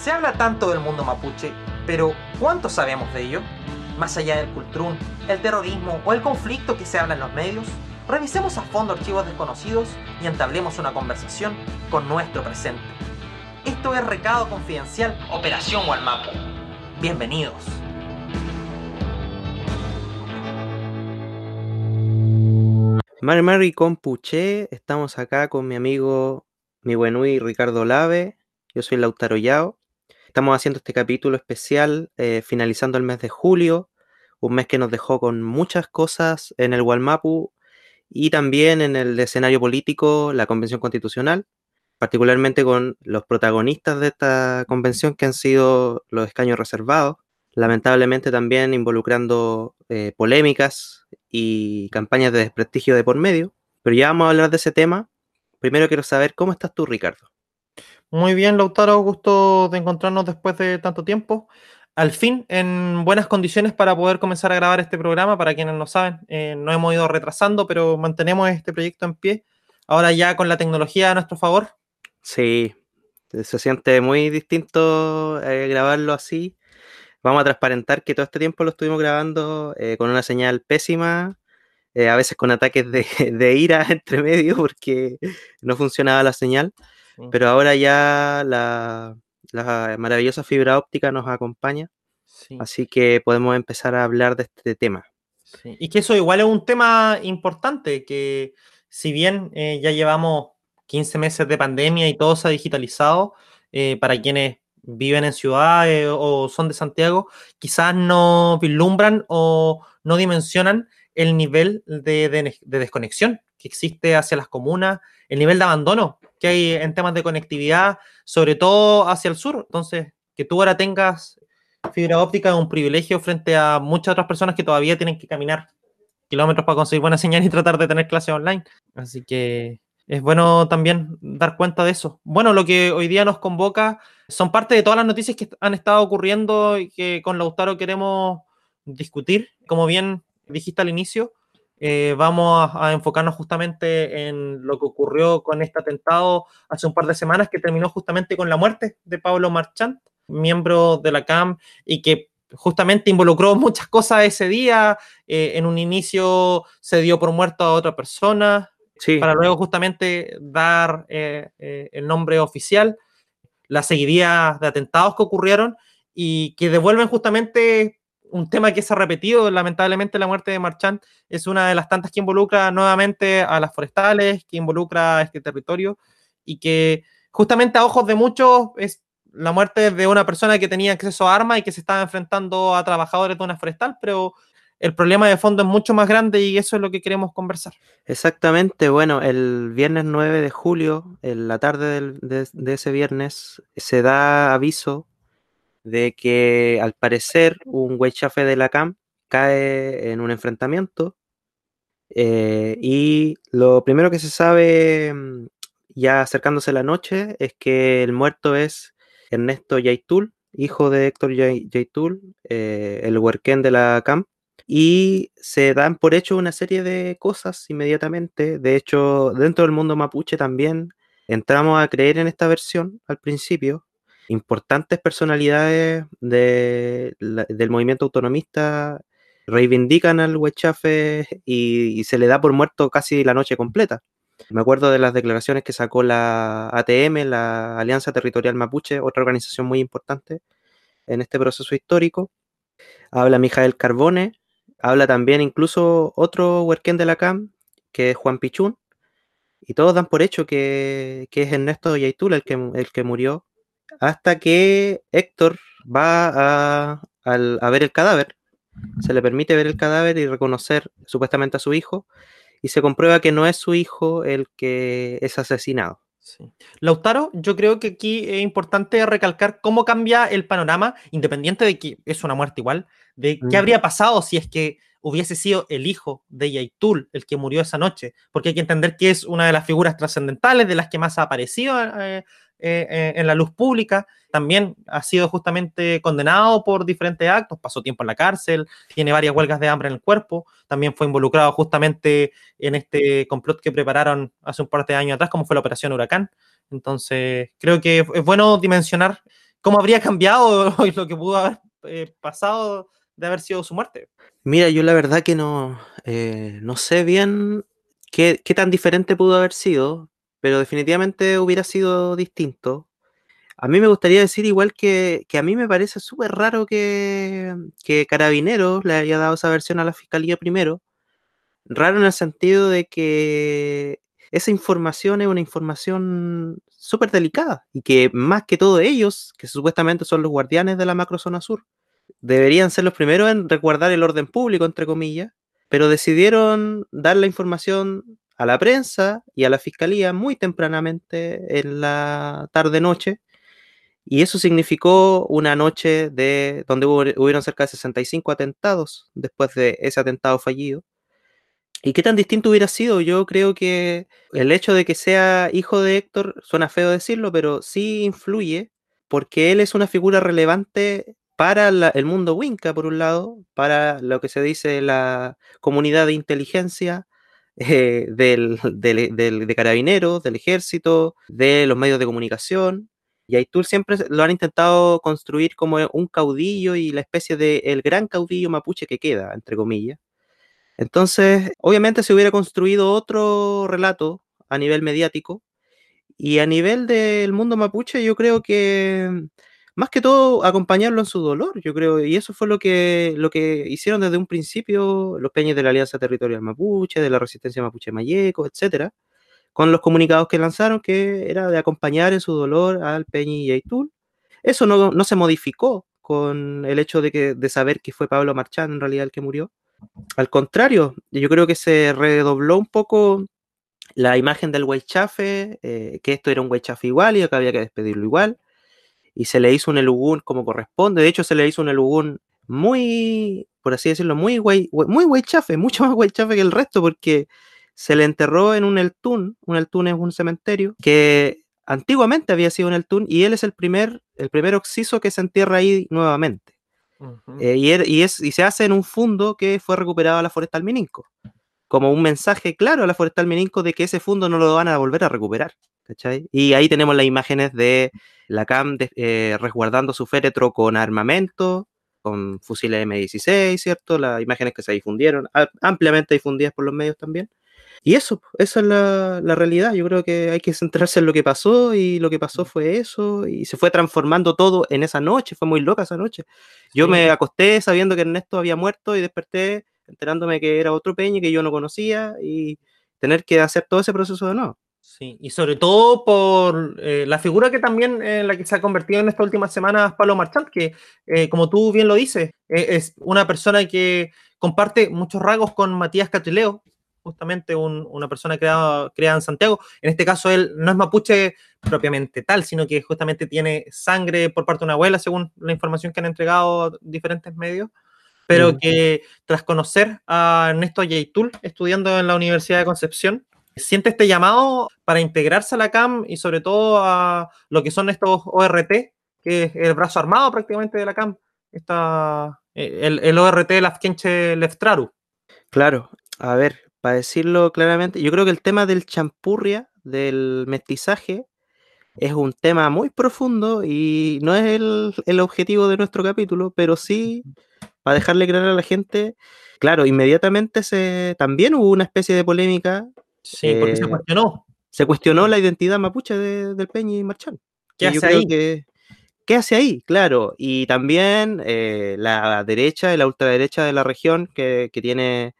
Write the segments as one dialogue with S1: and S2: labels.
S1: Se habla tanto del mundo mapuche, pero ¿cuánto sabemos de ello? Más allá del cultrún, el terrorismo o el conflicto que se habla en los medios, revisemos a fondo archivos desconocidos y entablemos una conversación con nuestro presente. Esto es Recado Confidencial Operación Walmapu. Bienvenidos.
S2: Mari Mari Compuche, estamos acá con mi amigo, mi buenui Ricardo Lave. Yo soy Lautaro Yao. Estamos haciendo este capítulo especial eh, finalizando el mes de julio, un mes que nos dejó con muchas cosas en el Walmapu y también en el escenario político, la Convención Constitucional, particularmente con los protagonistas de esta convención que han sido los escaños reservados, lamentablemente también involucrando eh, polémicas y campañas de desprestigio de por medio. Pero ya vamos a hablar de ese tema. Primero quiero saber cómo estás tú, Ricardo.
S1: Muy bien, Lautaro, gusto de encontrarnos después de tanto tiempo. Al fin, en buenas condiciones para poder comenzar a grabar este programa. Para quienes no saben, eh, no hemos ido retrasando, pero mantenemos este proyecto en pie. Ahora ya con la tecnología a nuestro favor.
S2: Sí, se siente muy distinto eh, grabarlo así vamos a transparentar que todo este tiempo lo estuvimos grabando eh, con una señal pésima, a veces con ataques de, ira entre medio porque no funcionaba la señal, pero ahora ya la, maravillosa fibra óptica nos acompaña, así que podemos empezar a hablar de este tema.
S1: Y que eso igual es un tema importante, que si bien eh, ya llevamos 15 meses de pandemia y todo se ha digitalizado, para quienes viven en ciudades o son de Santiago, quizás no vislumbran o no dimensionan el nivel de, desconexión que existe hacia las comunas, el nivel de abandono que hay en temas de conectividad, sobre todo hacia el sur. Entonces, que tú ahora tengas fibra óptica es un privilegio frente a muchas otras personas que todavía tienen que caminar kilómetros para conseguir buena señal y tratar de tener clases online. Así que es bueno también dar cuenta de eso. Bueno, lo que hoy día nos convoca son parte de todas las noticias que han estado ocurriendo y que con Lautaro queremos discutir. Como bien dijiste al inicio, eh, vamos a, enfocarnos justamente en lo que ocurrió con este atentado hace un par de semanas que terminó justamente con la muerte de Pablo Marchant, miembro de la CAM y que justamente involucró muchas cosas ese día. Eh, en un inicio se dio por muerto a otra persona, para luego justamente dar eh, eh, el nombre oficial, la seguidilla de atentados que ocurrieron y que devuelven justamente un tema que se ha repetido, lamentablemente la muerte de Marchand es una de las tantas que involucra nuevamente a las forestales, que involucra a este territorio y que justamente a ojos de muchos es la muerte de una persona que tenía acceso a armas y que se estaba enfrentando a trabajadores de una forestal, pero el problema de fondo es mucho más grande y eso es lo que queremos conversar.
S2: Exactamente, bueno, el viernes 9 de julio, en la tarde de, ese viernes, se da aviso de que al parecer un chafe de la CAM cae en un enfrentamiento eh, y lo primero que se sabe mm, ya acercándose la noche es que el muerto es Ernesto Yaitul, hijo de Héctor Yaitul, eh, el huerquén de la CAM, y se dan por hecho una serie de cosas inmediatamente. De hecho, dentro del mundo mapuche también entramos a creer en esta versión al principio. Importantes personalidades del movimiento autonomista reivindican al Huechafe y, se le da por muerto casi la noche completa. Me acuerdo de las declaraciones que sacó la ATM, la Alianza Territorial Mapuche, otra organización muy importante en este proceso histórico. Habla Mijael Carbone, Habla también incluso otro huerquén de la CAM, que es Juan Pichún, y todos dan por hecho que, es Ernesto Yaitul el que, el que murió, hasta que Héctor va a, a, ver el cadáver, se le permite ver el cadáver y reconocer supuestamente a su hijo, y se comprueba que no es su hijo el que es asesinado.
S1: Lautaro, yo creo que aquí es importante recalcar cómo cambia el panorama, independiente de que es una muerte igual, de qué habría pasado si es que hubiese sido el hijo de Yaitul el que murió esa noche, porque hay que entender que es una de las figuras trascendentales de las que más ha aparecido eh, eh, eh, en la luz pública, también ha sido justamente condenado por diferentes actos, pasó tiempo en la cárcel, tiene varias huelgas de hambre en el cuerpo, también fue involucrado justamente en este complot que prepararon hace un par de años atrás, como fue la Operación Huracán. Entonces, creo que es bueno dimensionar cómo habría cambiado lo que pudo haber eh, pasado de haber sido su muerte.
S2: Mira, yo la verdad que no, no sé bien qué, qué tan diferente pudo haber sido, pero definitivamente hubiera sido distinto. A mí me gustaría decir igual que, que a mí me parece súper raro que, que Carabineros le haya dado esa versión a la Fiscalía primero. Raro en el sentido de que esa información es una información súper delicada y que más que todo ellos, que supuestamente son los guardianes de la macrozona sur, deberían ser los primeros en resguardar el orden público, entre comillas, pero decidieron dar la información a la prensa y a la fiscalía muy tempranamente en la tarde-noche. Y eso significó una noche de donde hubo, hubieron cerca de 65 atentados después de ese atentado fallido. ¿Y qué tan distinto hubiera sido? Yo creo que el hecho de que sea hijo de Héctor, suena feo decirlo, pero sí influye porque él es una figura relevante para el mundo Winca, por un lado, para lo que se dice la comunidad de inteligencia eh, del, del, del, de carabineros, del ejército, de los medios de comunicación. Y Aitul siempre lo han intentado construir como un caudillo y la especie de el gran caudillo mapuche que queda, entre comillas. Entonces, obviamente se hubiera construido otro relato a nivel mediático y a nivel del mundo mapuche yo creo que más que todo acompañarlo en su dolor, yo creo, y eso fue lo que, lo que hicieron desde un principio los peñas de la Alianza Territorial Mapuche, de la Resistencia Mapuche Mayeco, etcétera, con los comunicados que lanzaron, que era de acompañar en su dolor al Peñi y Aitul. Eso no, no, se modificó con el hecho de, que, de saber que fue Pablo Marchán en realidad el que murió. Al contrario, yo creo que se redobló un poco la imagen del Weichafe, eh, que esto era un Weichafe igual y que había que despedirlo igual, y se le hizo un elugún como corresponde. De hecho, se le hizo un elugún muy, por así decirlo, muy güey, muy Weichafe, mucho más Weichafe que el resto, porque se le enterró en un Eltún, un Eltún es un cementerio, que antiguamente había sido un Eltún, y él es el primer, el primer oxiso que se entierra ahí nuevamente. Eh, y, er, y, es, y, se hace en un fundo que fue recuperado a la Forestal Mininco, como un mensaje claro a la Forestal Mininco de que ese fundo no lo van a volver a recuperar. ¿Cachai? Y ahí tenemos las imágenes de la CAM de, eh, resguardando su féretro con armamento, con fusiles M16, ¿cierto? Las imágenes que se difundieron, ampliamente difundidas por los medios también. Y eso, esa es la, la, realidad. Yo creo que hay que centrarse en lo que pasó y lo que pasó fue eso y se fue transformando todo en esa noche. Fue muy loca esa noche. Yo sí. me acosté sabiendo que Ernesto había muerto y desperté enterándome que era otro peña que yo no conocía y tener que hacer todo ese proceso de nuevo.
S1: Sí, y sobre todo por eh, la figura que también en la que se ha convertido en estas últimas semanas Pablo Marchant, que eh, como tú bien lo dices, eh, es una persona que comparte muchos rasgos con Matías Catrileo, justamente un, una persona creada, creada en Santiago. En este caso, él no es mapuche propiamente tal, sino que justamente tiene sangre por parte de una abuela, según la información que han entregado diferentes medios, pero que tras conocer a Ernesto Yeitul, estudiando en la Universidad de Concepción, siente este llamado para integrarse a la CAM y sobre todo a lo que son estos ORT, que es el brazo armado prácticamente de la CAM, esta, el, el ORT Lafkenche Leftraru.
S2: Claro, a ver, para decirlo claramente, yo creo que el tema del champurria, del mestizaje, es un tema muy profundo y no es el, el, objetivo de nuestro capítulo, pero sí, para dejarle claro a la gente, claro, inmediatamente se, también hubo una especie de polémica.
S1: Sí, porque eh, se cuestionó.
S2: Se cuestionó la identidad mapuche de, del Peña y Marchán.
S1: ¿Qué hace ahí?
S2: Que, ¿Qué hace ahí? Claro, y también eh, la derecha, la ultraderecha de la región, que, que tiene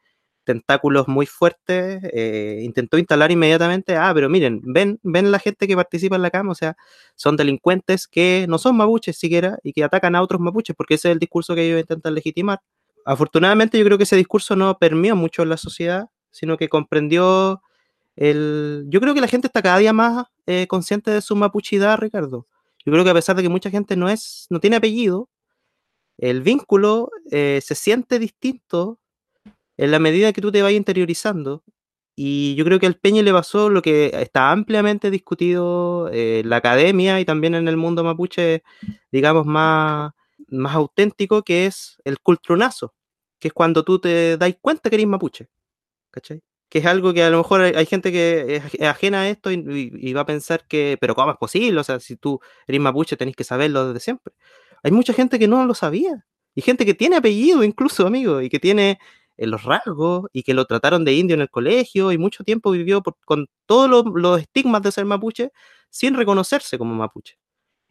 S2: tentáculos muy fuertes, eh, intentó instalar inmediatamente, ah, pero miren, ven, ven la gente que participa en la cama, o sea, son delincuentes que no son mapuches siquiera y que atacan a otros mapuches, porque ese es el discurso que ellos intentan legitimar. Afortunadamente yo creo que ese discurso no permeó mucho en la sociedad, sino que comprendió Yo creo que la gente está cada día más eh, consciente de su mapuchidad, Ricardo. Yo creo que a pesar de que mucha gente no es, no tiene apellido, el vínculo eh, se siente distinto en la medida que tú te vayas interiorizando, y yo creo que al Peña le pasó lo que está ampliamente discutido eh, en la academia y también en el mundo mapuche, digamos, más, más auténtico, que es el cultronazo, que es cuando tú te das cuenta que eres mapuche. ¿Cachai? Que es algo que a lo mejor hay, gente que es, ajena a esto y, va a pensar que, pero ¿cómo es posible? O sea, si tú eres mapuche tenés que saberlo desde siempre. Hay mucha gente que no lo sabía. Y gente que tiene apellido incluso, amigo, y que tiene eh, los rasgos y que lo trataron de indio en el colegio y mucho tiempo vivió con todos los, estigmas de ser mapuche sin reconocerse como mapuche.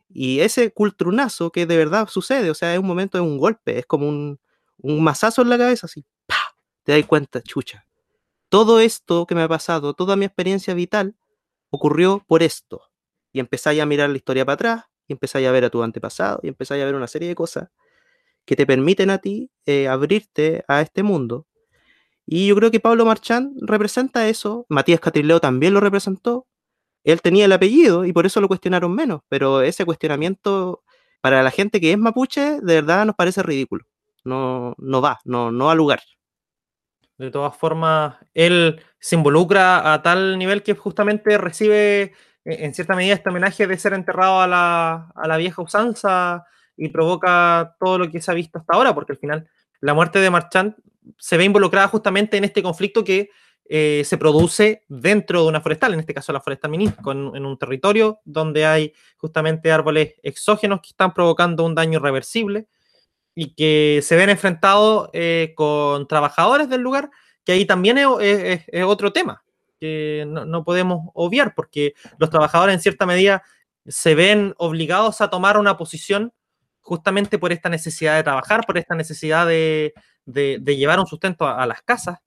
S2: Y ese cultrunazo que de verdad sucede, o sea, es un momento, es un golpe, es como un, un mazazo en la cabeza, así, ¡pah! Te das cuenta, chucha, todo esto que me ha pasado, toda mi experiencia vital, ocurrió por esto. Y empezáis a mirar la historia para atrás, y empezáis a ver a tu antepasado, y empezáis a ver una serie de cosas que te permiten a ti eh, abrirte a este mundo. Y yo creo que Pablo Marchán representa eso, Matías Catrileo también lo representó, él tenía el apellido y por eso lo cuestionaron menos, pero ese cuestionamiento para la gente que es mapuche, de verdad nos parece ridículo. No, no va, no, no ha lugar.
S1: De todas formas, él se involucra a tal nivel que justamente recibe eh, en cierta medida este homenaje de ser enterrado a la, vieja usanza y provoca todo lo que se ha visto hasta ahora, porque al final la muerte de Marchand se ve involucrada justamente en este conflicto que eh, se produce dentro de una forestal, en este caso la forestal Mini, en un territorio donde hay justamente árboles exógenos que están provocando un daño irreversible y que se ven enfrentados eh, con trabajadores del lugar, que ahí también es, otro tema que no, podemos obviar, porque los trabajadores en cierta medida se ven obligados a tomar una posición justamente por esta necesidad de trabajar, por esta necesidad de, llevar un sustento a, las casas,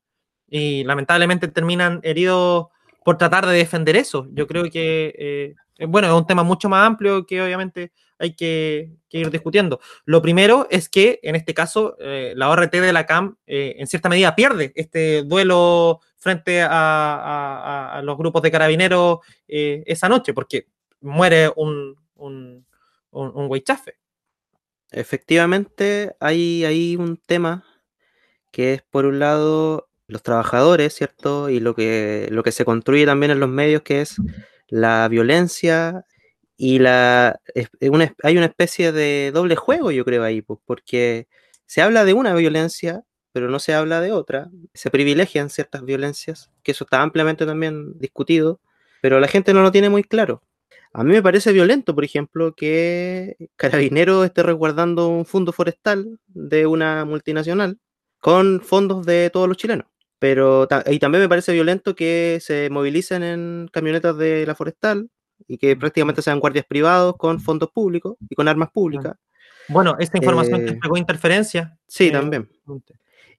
S1: y lamentablemente terminan heridos por tratar de defender eso. Yo creo que, eh, bueno, es un tema mucho más amplio que obviamente hay que, ir discutiendo. Lo primero es que, en este caso, eh, la ORT de la CAM, eh, en cierta medida, pierde este duelo frente a, los grupos de carabineros eh, esa noche, porque muere un, un,
S2: Efectivamente, hay, hay un tema que es, por un lado, los trabajadores, ¿cierto? Y lo que se construye también en los medios, que es la violencia y la, hay una especie de doble juego, yo creo, ahí, pues, porque se habla de una violencia, pero no se habla de otra. Se privilegian ciertas violencias, que eso está ampliamente también discutido, pero la gente no lo tiene muy claro. A mí me parece violento, por ejemplo, que Carabinero esté resguardando un fondo forestal de una multinacional con fondos de todos los chilenos. Pero y también me parece violento que se movilicen en camionetas de la forestal y que prácticamente sean guardias privados con fondos públicos y con armas públicas.
S1: Bueno, esta información eh, que interferencia.
S2: Sí, eh, también.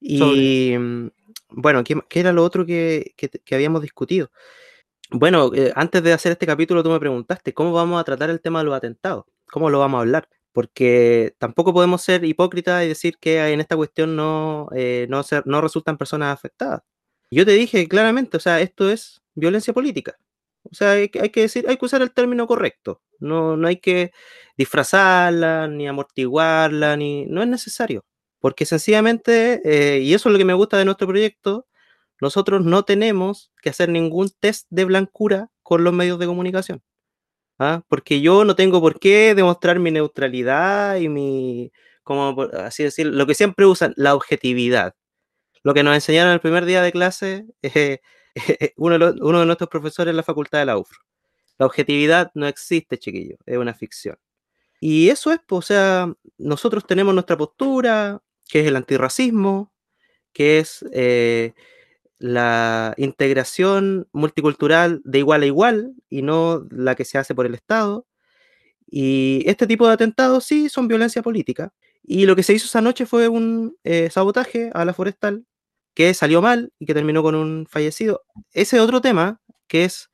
S2: Y mm, bueno, ¿qué, era lo otro que, habíamos discutido? Bueno, eh, antes de hacer este capítulo tú me preguntaste, ¿cómo vamos a tratar el tema de los atentados? ¿Cómo lo vamos a hablar? Porque tampoco podemos ser hipócritas y decir que en esta cuestión no, no, no resultan personas afectadas. Yo te dije claramente, o sea, esto es violencia política. O sea, hay, que decir, hay que usar el término correcto. No, no hay que disfrazarla, ni amortiguarla, ni. No es necesario. Porque sencillamente, eh, y eso es lo que me gusta de nuestro proyecto, nosotros no tenemos que hacer ningún test de blancura con los medios de comunicación. ¿Ah? Porque yo no tengo por qué demostrar mi neutralidad y mi, como así decir, lo que siempre usan, la objetividad. Lo que nos enseñaron el primer día de clase uno, de uno de nuestros profesores en la facultad de la UFRO. La objetividad no existe, chiquillo, es una ficción. Y eso es, o sea, nosotros tenemos nuestra postura, que es el antirracismo, que es eh, la integración multicultural de igual a igual y no la que se hace por el Estado. Y este tipo de atentados sí son violencia política. Y lo que se hizo esa noche fue un eh, sabotaje a la forestal que salió mal y que terminó con un fallecido. Ese otro tema, que es,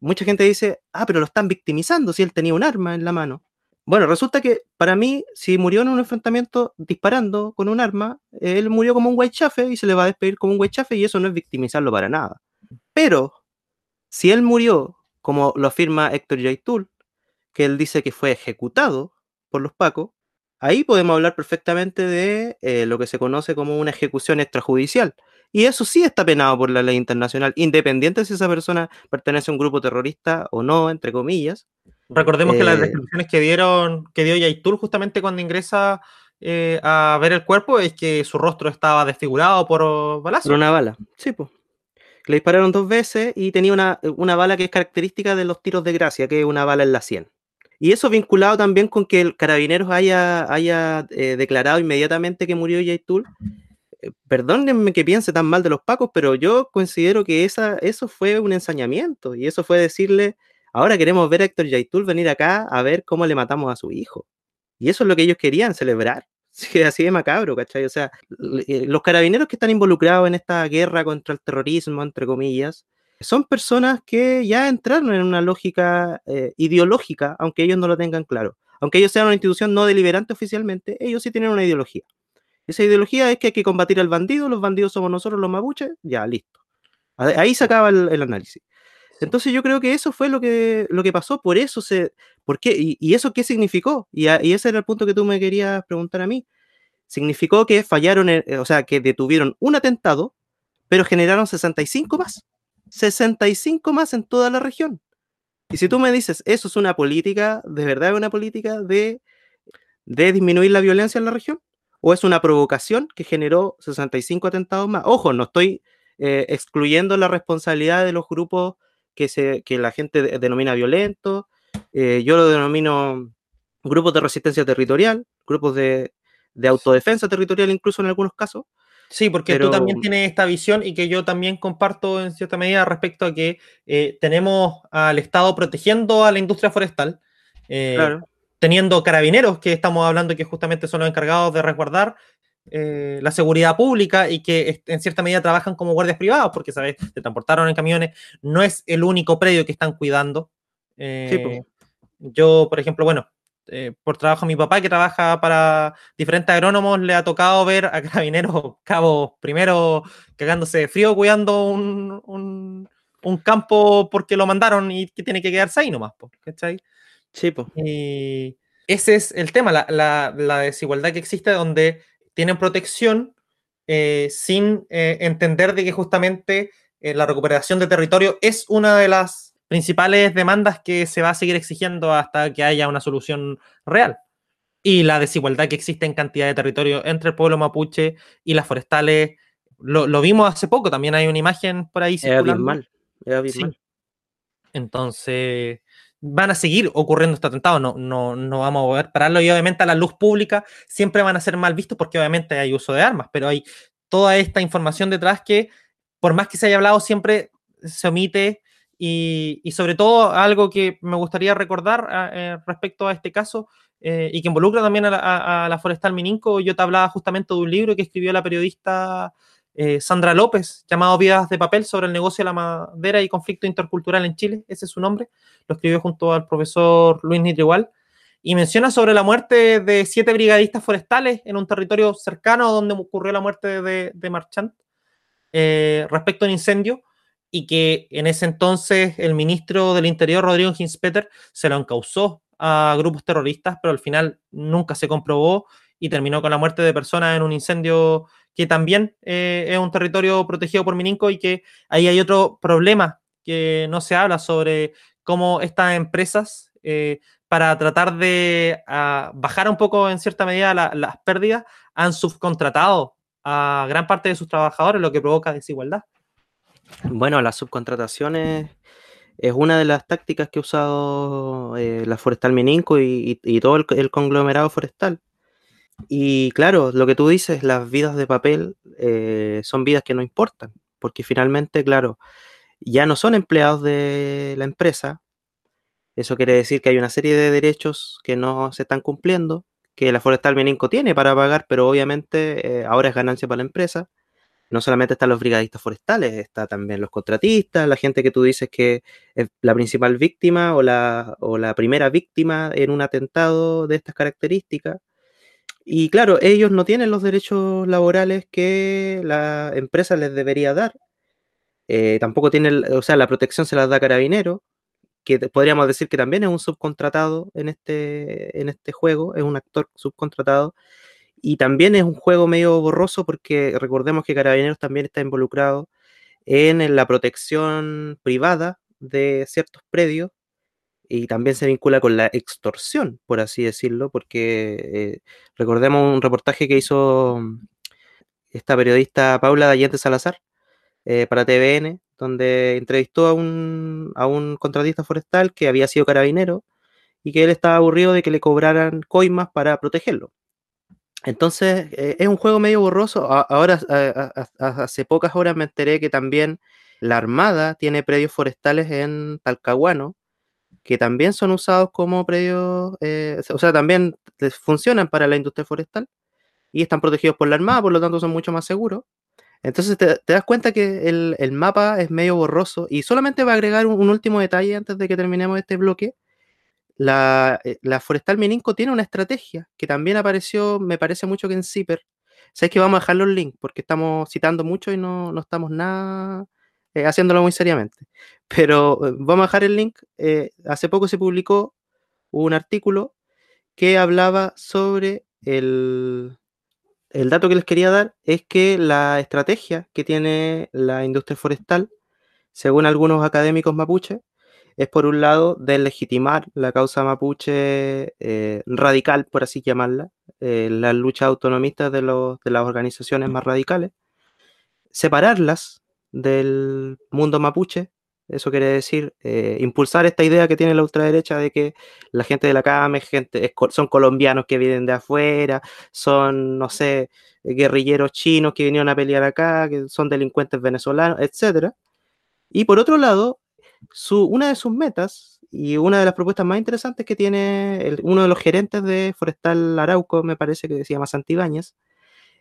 S2: mucha gente dice, ah, pero lo están victimizando si él tenía un arma en la mano. Bueno, resulta que para mí, si murió en un enfrentamiento disparando con un arma, él murió como un white chafe y se le va a despedir como un white chafe y eso no es victimizarlo para nada. Pero, si él murió, como lo afirma Héctor Yaitul, que él dice que fue ejecutado por los pacos, ahí podemos hablar perfectamente de eh, lo que se conoce como una ejecución extrajudicial. Y eso sí está penado por la ley internacional, independiente si esa persona pertenece a un grupo terrorista o no, entre comillas.
S1: Recordemos que las eh, descripciones que dieron, que dio Yaitul justamente cuando ingresa eh, a ver el cuerpo es que su rostro estaba desfigurado por balazos.
S2: Por una bala, sí, pues. Le dispararon dos veces y tenía una, una bala que es característica de los tiros de gracia, que es una bala en la 100. Y eso vinculado también con que el Carabineros haya, haya eh, declarado inmediatamente que murió Yaitul. Eh, perdónenme que piense tan mal de los pacos, pero yo considero que esa, eso fue un ensañamiento y eso fue decirle, ahora queremos ver a Héctor Yaitul venir acá a ver cómo le matamos a su hijo. Y eso es lo que ellos querían celebrar. así de macabro, ¿cachai? O sea, eh, los carabineros que están involucrados en esta guerra contra el terrorismo, entre comillas, son personas que ya entraron en una lógica eh, ideológica, aunque ellos no lo tengan claro. Aunque ellos sean una institución no deliberante oficialmente, ellos sí tienen una ideología. Esa ideología es que hay que combatir al bandido, los bandidos somos nosotros los mapuches, ya, listo. Ahí se acaba el, análisis. Entonces yo creo que eso fue lo que, lo que pasó, por eso se... ¿Por qué? ¿Y, eso qué significó? Y, y, ese era el punto que tú me querías preguntar a mí. Significó que fallaron, eh, o sea, que detuvieron un atentado, pero generaron 65 más. 65 más en toda la región. Y si tú me dices, eso es una política, de verdad es una política de, de disminuir la violencia en la región, o es una provocación que generó 65 atentados más. Ojo, no estoy eh, excluyendo la responsabilidad de los grupos que, se, que la gente denomina violentos, eh, yo lo denomino grupos de resistencia territorial, grupos de, de autodefensa territorial incluso en algunos casos,
S1: Sí, porque tú también tienes esta visión y que yo también comparto en cierta medida respecto a que eh, tenemos al Estado protegiendo a la industria forestal, eh, teniendo carabineros que estamos hablando que justamente son los encargados de resguardar eh, la seguridad pública y que en cierta medida trabajan como guardias privados, porque, ¿sabes? Se transportaron en camiones, no es el único predio que están cuidando. yo, por ejemplo, bueno, eh, por trabajo mi papá que trabaja para diferentes agrónomos, le ha tocado ver a carabineros cabos primero cagándose de frío cuidando un, campo porque lo mandaron y que tiene que quedarse ahí nomás, ¿cachai?
S2: Sí, pues.
S1: Y ese es el tema, la, desigualdad que existe donde tienen protección eh, sin eh, entender de que justamente la recuperación de territorio es una de las principales demandas que se va a seguir exigiendo hasta que haya una solución real. Y la desigualdad que existe en cantidad de territorio entre el pueblo mapuche y las forestales, lo, vimos hace poco, también hay una imagen por ahí.
S2: Es mal
S1: Entonces, van a seguir ocurriendo estos atentados, no, no, no vamos a poder pararlo y obviamente a la luz pública siempre van a ser mal vistos porque obviamente hay uso de armas, pero hay toda esta información detrás que por más que se haya hablado siempre se omite y, sobre todo algo que me gustaría recordar ah, eh, respecto a este caso eh, y que involucra también a la, Forestal Mininco, yo te hablaba justamente de un libro que escribió la periodista eh, Sandra López, llamado Vidas de Papel sobre el negocio de la madera y conflicto intercultural en Chile, ese es su nombre, lo escribió junto al profesor Luis Nitrigual, y menciona sobre la muerte de siete brigadistas forestales en un territorio cercano donde ocurrió la muerte de, de Marchant respecto a un incendio y que en ese entonces el ministro del Interior, Rodrigo Ginspeter, se lo encausó a grupos terroristas, pero al final nunca se comprobó y terminó con la muerte de personas en un incendio que también eh, es un territorio protegido por Mininco y que ahí hay otro problema que no se habla sobre cómo estas empresas, eh, para tratar de ah, bajar un poco en cierta medida las pérdidas, han subcontratado a gran parte de sus trabajadores, lo que provoca desigualdad.
S2: Bueno, las subcontrataciones es una de las tácticas que ha usado eh, la Forestal Mininco y, todo el, conglomerado forestal. Y claro, lo que tú dices, las vidas de papel eh, son vidas que no importan, porque finalmente, claro, ya no son empleados de la empresa. Eso quiere decir que hay una serie de derechos que no se están cumpliendo, que la Forestal Mininco tiene para pagar, pero obviamente eh, ahora es ganancia para la empresa no solamente están los brigadistas forestales, está también los contratistas, la gente que tú dices que es la principal víctima o la, o la primera víctima en un atentado de estas características. Y claro, ellos no tienen los derechos laborales que la empresa les debería dar. Eh, tampoco tienen, o sea, la protección se las da Carabinero, que podríamos decir que también es un subcontratado en este, en este juego, es un actor subcontratado. Y también es un juego medio borroso porque recordemos que Carabineros también está involucrado en la protección privada de ciertos predios y también se vincula con la extorsión, por así decirlo, porque eh, recordemos un reportaje que hizo esta periodista Paula Dallente Salazar eh, para TVN, donde entrevistó a un, a un contratista forestal que había sido carabinero y que él estaba aburrido de que le cobraran coimas para protegerlo. Entonces, eh, es un juego medio borroso. ahora, hace pocas horas me enteré que también la Armada tiene predios forestales en Talcahuano, que también son usados como predios, eh, o sea, también funcionan para la industria forestal y están protegidos por la Armada, por lo tanto son mucho más seguros. Entonces te, das cuenta que el, mapa es medio borroso y solamente va a agregar un, último detalle antes de que terminemos este bloque. La, eh, la, Forestal Mininco tiene una estrategia que también apareció, me parece mucho que en Zipper. Sabes que vamos a dejar los links porque estamos citando mucho y no, no estamos nada eh, haciéndolo muy seriamente. Pero eh, vamos a dejar el link. hace poco se publicó un artículo que hablaba sobre el, el dato que les quería dar es que la estrategia que tiene la industria forestal, según algunos académicos mapuche, es por un lado deslegitimar la causa mapuche eh, radical, por así llamarla, eh, las luchas autonomistas de, de las organizaciones más radicales, separarlas del mundo mapuche eso quiere decir eh, impulsar esta idea que tiene la ultraderecha de que la gente de la CAME gente, son colombianos que vienen de afuera, son, no sé, guerrilleros chinos que vinieron a pelear acá, que son delincuentes venezolanos, etc. Y por otro lado, su, una de sus metas y una de las propuestas más interesantes que tiene uno de los gerentes de Forestal Arauco, me parece que se llama Santibáñez,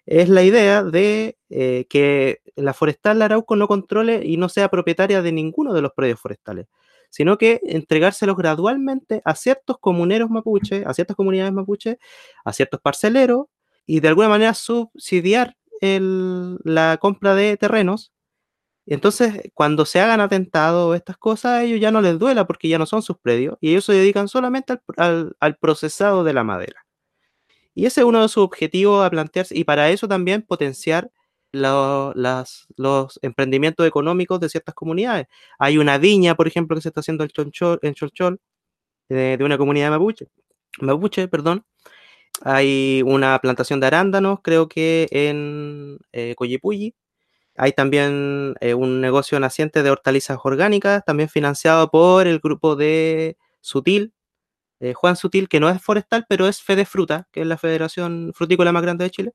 S2: es la idea de eh, que la forestal Arauco no controle y no sea propietaria de ninguno de los predios forestales, sino que entregárselos gradualmente a ciertos comuneros mapuche, a ciertas comunidades mapuche, a ciertos parceleros y de alguna manera subsidiar la compra de terrenos. Entonces, cuando se hagan atentados estas cosas, a ellos ya no les duela porque ya no son sus predios y ellos se dedican solamente al procesado de la madera. Y ese es uno de sus objetivos a plantearse, y para eso también potenciar los emprendimientos económicos de ciertas comunidades. Hay una viña, por ejemplo, que se está haciendo en Cholchol, de, una comunidad de mapuche, mapuche, perdón. Hay una plantación de arándanos, creo que en eh. Hay también eh, un negocio naciente de hortalizas orgánicas, también financiado por el grupo de Sutil, eh, Juan Sutil, que no es forestal, pero es Fede Fruta, que es la federación frutícola más grande de Chile.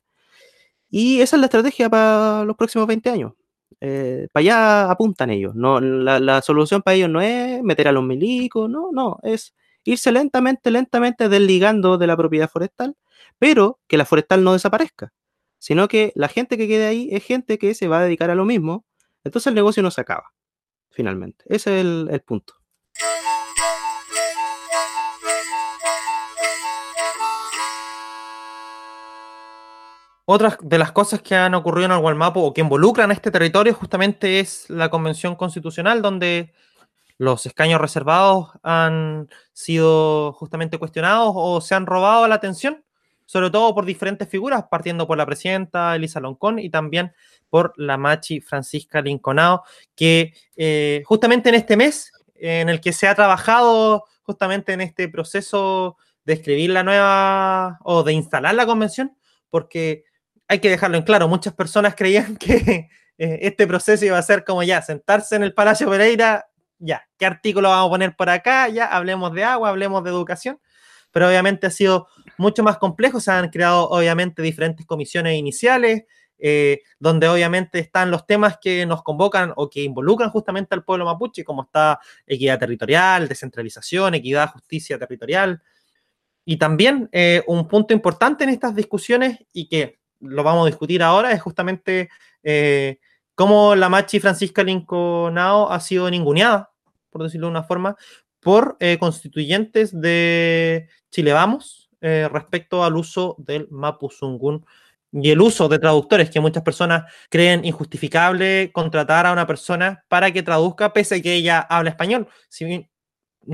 S2: Y esa es la estrategia para los próximos 20 años. Eh, para allá apuntan ellos. No, la, solución para ellos no es meter a los milicos, no, no, es irse lentamente, lentamente desligando de la propiedad forestal, pero que la forestal no desaparezca, sino que la gente que quede ahí es gente que se va a dedicar a lo mismo, entonces el negocio no se acaba, finalmente. Ese es el punto.
S1: Otra de las cosas que han ocurrido en el Gualmapo o que involucran este territorio justamente es la Convención Constitucional, donde los escaños reservados han sido justamente cuestionados o se han robado la atención, sobre todo por diferentes figuras, partiendo por la presidenta Elisa Loncón y también por la machi Francisca Linconao, que eh, justamente en este mes en el que se ha trabajado justamente en este proceso de escribir la nueva o de instalar la convención, porque hay que dejarlo en claro, muchas personas creían que eh, este proceso iba a ser como ya, sentarse en el Palacio Pereira, ya, ¿qué artículo vamos a poner por acá? Ya, hablemos de agua, hablemos de educación, pero obviamente ha sido mucho más complejo, se han creado obviamente diferentes comisiones iniciales, eh, donde obviamente están los temas que nos convocan o que involucran justamente al pueblo mapuche, como está equidad territorial, descentralización, equidad, justicia territorial. Y también eh, un punto importante en estas discusiones y que lo vamos a discutir ahora, es justamente eh, cómo la Machi Francisca Linconao ha sido ninguneada, por decirlo de una forma, por eh, constituyentes de Chile Vamos eh, respecto al uso del Mapuzungún y el uso de traductores, que muchas personas creen injustificable contratar a una persona para que traduzca, pese a que ella habla español, sin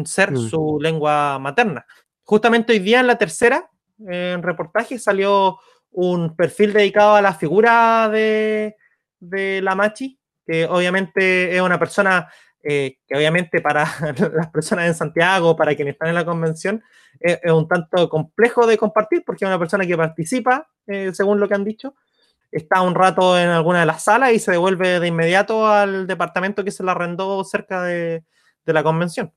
S1: ser mm. su lengua materna. Justamente hoy día en la tercera, en reportaje, salió un perfil dedicado a la figura de, la Machi, que obviamente es una persona eh, que obviamente para las personas en Santiago, para quienes están en la convención, es un tanto complejo de compartir porque es una persona que participa, eh, según lo que han dicho, está un rato en alguna de las salas y se devuelve de inmediato al departamento que se la arrendó cerca de, la convención.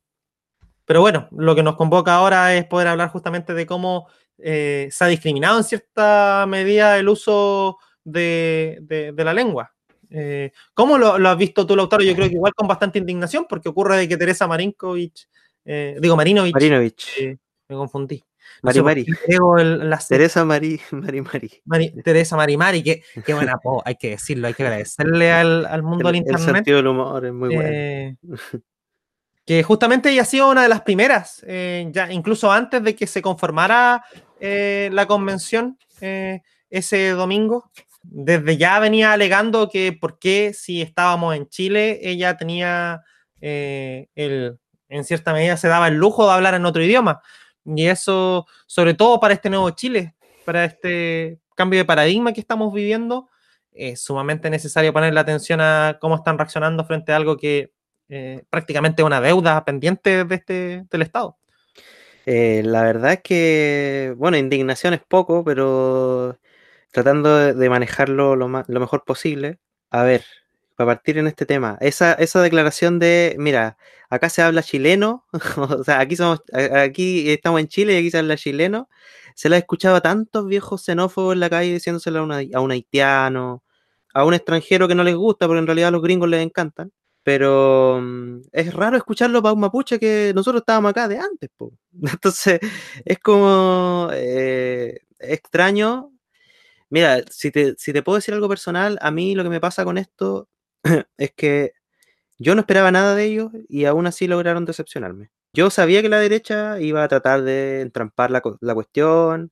S1: Pero bueno, lo que nos convoca ahora es poder hablar justamente de cómo eh, se ha discriminado en cierta medida el uso de, la lengua. Eh, ¿Cómo lo, has visto tú, Lautaro? Yo creo que igual con bastante indignación, porque ocurre de que Teresa Marinkovic, eh, digo Marinovich,
S2: Marinovich.
S1: me confundí,
S2: Mari Mari. Teresa Mari Mari
S1: Mari. Teresa Mari Mari, qué, qué buena po, hay que decirlo, hay que agradecerle al, al mundo del internet.
S2: El sentido del humor es muy bueno.
S1: Eh, que justamente ella ha sido una de las primeras, eh, ya incluso antes de que se conformara eh, la convención ese domingo, desde ya venía alegando que por qué si estábamos en Chile, ella tenía el, en cierta medida se daba el lujo de hablar en otro idioma. Y eso, sobre todo para este nuevo Chile, para este cambio de paradigma que estamos viviendo, es sumamente necesario ponerle atención a cómo están reaccionando frente a algo que eh, prácticamente una deuda pendiente de este, del Estado.
S2: Eh, la verdad es que, bueno, indignación es poco, pero tratando de manejarlo lo, mejor posible. A ver, para partir en este tema, esa, esa declaración de, mira, acá se habla chileno, o sea, aquí, somos, aquí estamos en Chile y aquí se habla chileno, se la ha escuchado a tantos viejos xenófobos en la calle diciéndoselo a, un haitiano, a un extranjero que no les gusta, porque en realidad a los gringos les encantan, pero mm, es raro escucharlo para un mapuche que nosotros estábamos acá de antes, entonces es como eh, extraño Mira, si te, si te, puedo decir algo personal, a mí lo que me pasa con esto es que yo no esperaba nada de ellos y aún así lograron decepcionarme. Yo sabía que la derecha iba a tratar de entrampar la, cuestión,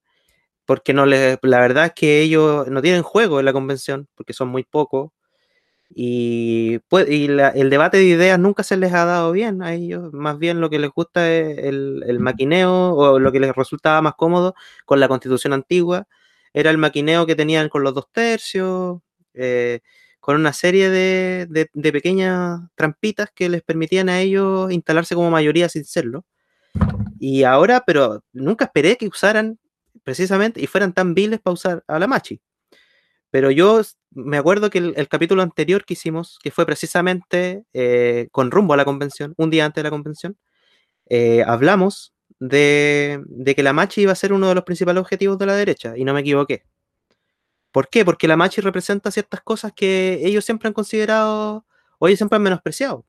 S2: porque no les, la verdad es que ellos no tienen juego en la convención, porque son muy pocos, y, pues, y el debate de ideas nunca se les ha dado bien a ellos, más bien lo que les gusta es el, maquineo o lo que les resultaba más cómodo con la constitución antigua, era el maquineo que tenían con los dos tercios, eh, con una serie de, pequeñas trampitas que les permitían a ellos instalarse como mayoría sin serlo. Y ahora, pero nunca esperé que usaran precisamente y fueran tan viles para usar a la Machi. Pero yo me acuerdo que el, capítulo anterior que hicimos, que fue precisamente eh, con rumbo a la convención, un día antes de la convención, eh, hablamos de, que la Machi iba a ser uno de los principales objetivos de la derecha, y no me equivoqué. ¿Por qué? Porque la Machi representa ciertas cosas que ellos siempre han considerado, o ellos siempre han menospreciado.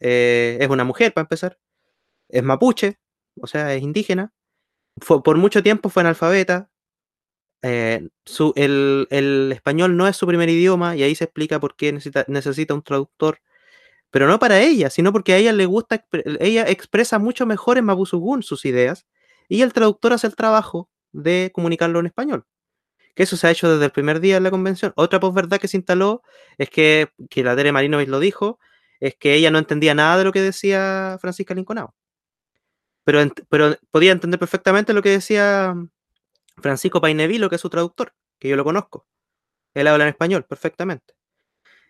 S2: Eh, es una mujer, para empezar. Es mapuche, o sea, es indígena. por mucho tiempo fue analfabeta. Eh, el, español no es su primer idioma y ahí se explica por qué necesita, necesita un traductor. Pero no para ella, sino porque a ella le gusta, ella expresa mucho mejor en Mapuzugún sus ideas y el traductor hace el trabajo de comunicarlo en español que eso se ha hecho desde el primer día de la convención. Otra posverdad que se instaló es que, que la Tere Marinovich lo dijo, es que ella no entendía nada de lo que decía Francisca Linconao. Pero, pero podía entender perfectamente lo que decía Francisco Painevilo, que es su traductor, que yo lo conozco. Él habla en español perfectamente.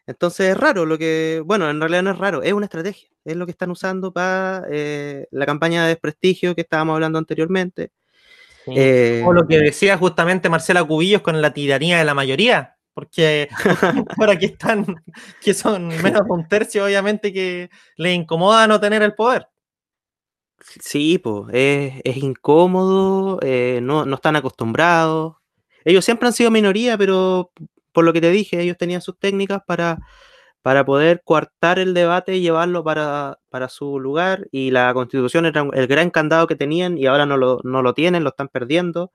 S2: Entonces es raro lo que, bueno, en realidad no es raro, es una estrategia, es lo que están usando para eh, la campaña de desprestigio que estábamos hablando anteriormente,
S1: eh, o lo que decía justamente Marcela Cubillos con la tiranía de la mayoría, porque por aquí están, que son menos de un tercio, obviamente, que les incomoda no tener el poder.
S2: Sí, pues, es, incómodo, eh, no, no, están acostumbrados. Ellos siempre han sido minoría, pero por lo que te dije, ellos tenían sus técnicas para para poder coartar el debate y llevarlo para, su lugar. Y la constitución era el gran candado que tenían y ahora no lo, no lo tienen, lo están perdiendo.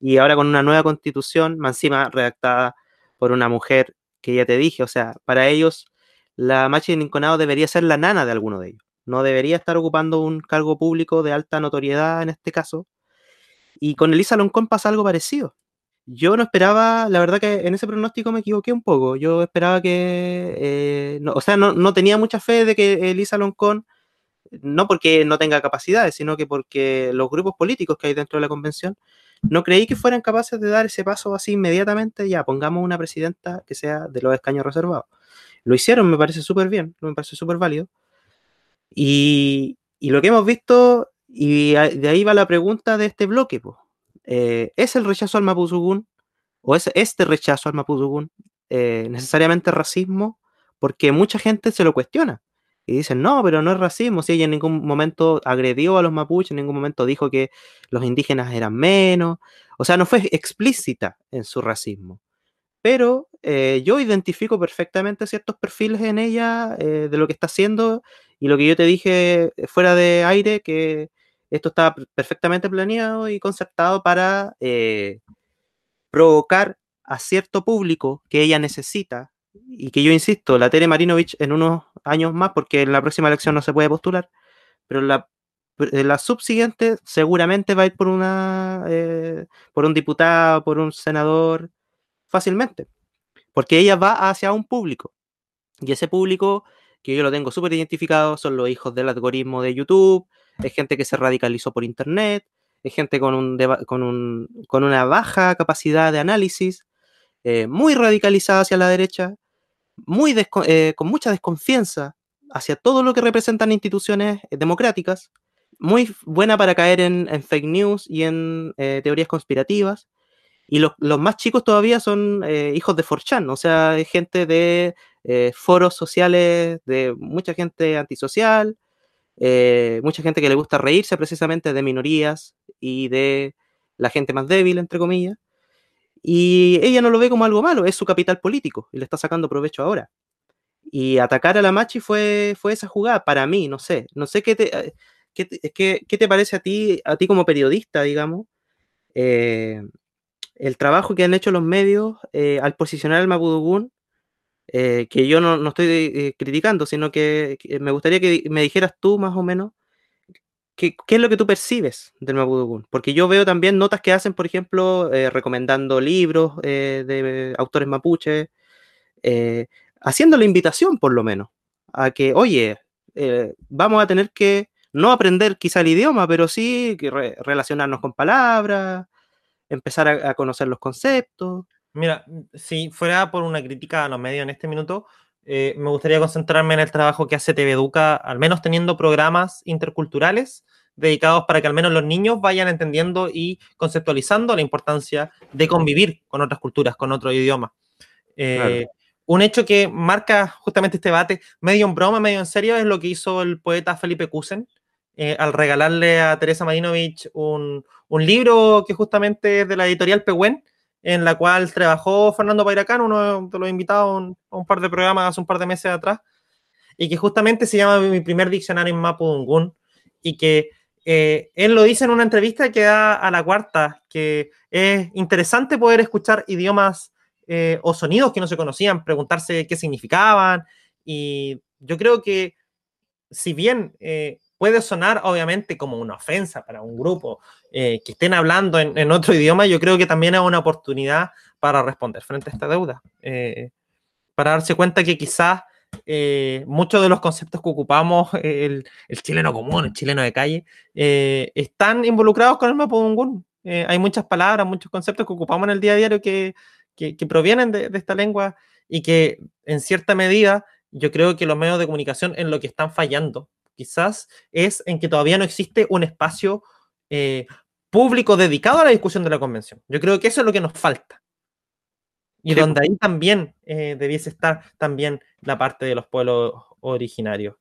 S2: Y ahora con una nueva constitución, más encima redactada por una mujer que ya te dije, o sea, para ellos la Machi de Inconado debería ser la nana de alguno de ellos. No debería estar ocupando un cargo público de alta notoriedad en este caso. Y con Elisa Loncón pasa algo parecido. Yo no esperaba, la verdad que en ese pronóstico me equivoqué un poco. Yo esperaba que, eh, no, o sea, no, tenía mucha fe de que Elisa Loncón, no porque no tenga capacidades, sino que porque los grupos políticos que hay dentro de la convención, no creí que fueran capaces de dar ese paso así inmediatamente, ya, pongamos una presidenta que sea de los escaños reservados. Lo hicieron, me parece súper bien, me parece súper válido. Y, lo que hemos visto, y de ahí va la pregunta de este bloque, pues. ¿es el rechazo al Mapuzugún o es este rechazo al mapudungun eh, necesariamente racismo, porque mucha gente se lo cuestiona. Y dicen, no, pero no es racismo, si ella en ningún momento agredió a los mapuches, en ningún momento dijo que los indígenas eran menos, o sea, no fue explícita en su racismo. Pero eh, yo identifico perfectamente ciertos perfiles en ella eh, de lo que está haciendo y lo que yo te dije fuera de aire, que esto estaba perfectamente planeado y concertado para eh, provocar a cierto público que ella necesita y que yo insisto, la Tere Marinovich en unos años más, porque en la próxima elección no se puede postular, pero la, la subsiguiente seguramente va a ir por una eh, por un diputado, por un senador, fácilmente, porque ella va hacia un público y ese público que yo lo tengo súper identificado son los hijos del algoritmo de YouTube, es gente que se radicalizó por internet, es gente con, un, con, un, con una baja capacidad de análisis, eh, muy radicalizada hacia la derecha, muy eh, con mucha desconfianza hacia todo lo que representan instituciones democráticas, muy buena para caer en, fake news y en eh, teorías conspirativas. Y los, más chicos todavía son hijos de Forchan, o sea, gente de foros sociales, de mucha gente antisocial, mucha gente que le gusta reírse precisamente de minorías y de la gente más débil, entre comillas. Y ella no lo ve como algo malo, es su capital político y le está sacando provecho ahora. Y atacar a la Machi fue, fue esa jugada para mí, no sé. No sé qué te, eh, qué, qué, te parece a ti, a ti como periodista, digamos, eh, el trabajo que han hecho los medios eh, al posicionar al Mapudungun, que yo no, no estoy criticando, sino que, me gustaría que me dijeras tú más o menos ¿Qué, es lo que tú percibes del Mapudungun? Porque yo veo también notas que hacen, por ejemplo, eh, recomendando libros eh, de autores mapuches, eh, haciendo la invitación, por lo menos, a que, oye, vamos a tener que no aprender quizá el idioma, pero sí relacionarnos con palabras, empezar a, conocer los conceptos.
S1: Mira, si fuera por una crítica a los medios en este minuto, me gustaría concentrarme en el trabajo que hace TV Educa, al menos teniendo programas interculturales dedicados para que al menos los niños vayan entendiendo y conceptualizando la importancia de convivir con otras culturas, con otro idioma. Eh, un hecho que marca justamente este debate, medio en broma, medio en serio, es lo que hizo el poeta Felipe Kusen eh, al regalarle a Teresa Marinovich un, un, libro que justamente es de la editorial Pehuen, en la cual trabajó Fernando Pairacán, uno de los invitados a un par de programas hace un par de meses atrás, y que justamente se llama Mi primer diccionario en Mapudungun, y que eh, él lo dice en una entrevista que da a la cuarta, que es interesante poder escuchar idiomas eh, o sonidos que no se conocían, preguntarse qué significaban. Y yo creo que si bien eh, puede sonar obviamente como una ofensa para un grupo que estén hablando en, otro idioma, yo creo que también es una oportunidad para responder frente a esta deuda. para darse cuenta que quizás eh, muchos de los conceptos que ocupamos, el, chileno común, el chileno de calle, eh, están involucrados con el Mapudungun. Eh, hay muchas palabras, muchos conceptos que ocupamos en el día a día que, que, provienen de, esta lengua y que en cierta medida yo creo que los medios de comunicación en lo que están fallando quizás es en que todavía no existe un espacio público dedicado a la discusión de la convención. Yo creo que eso es lo que nos falta. Y donde ahí también eh, debiese estar también la parte de los pueblos originarios.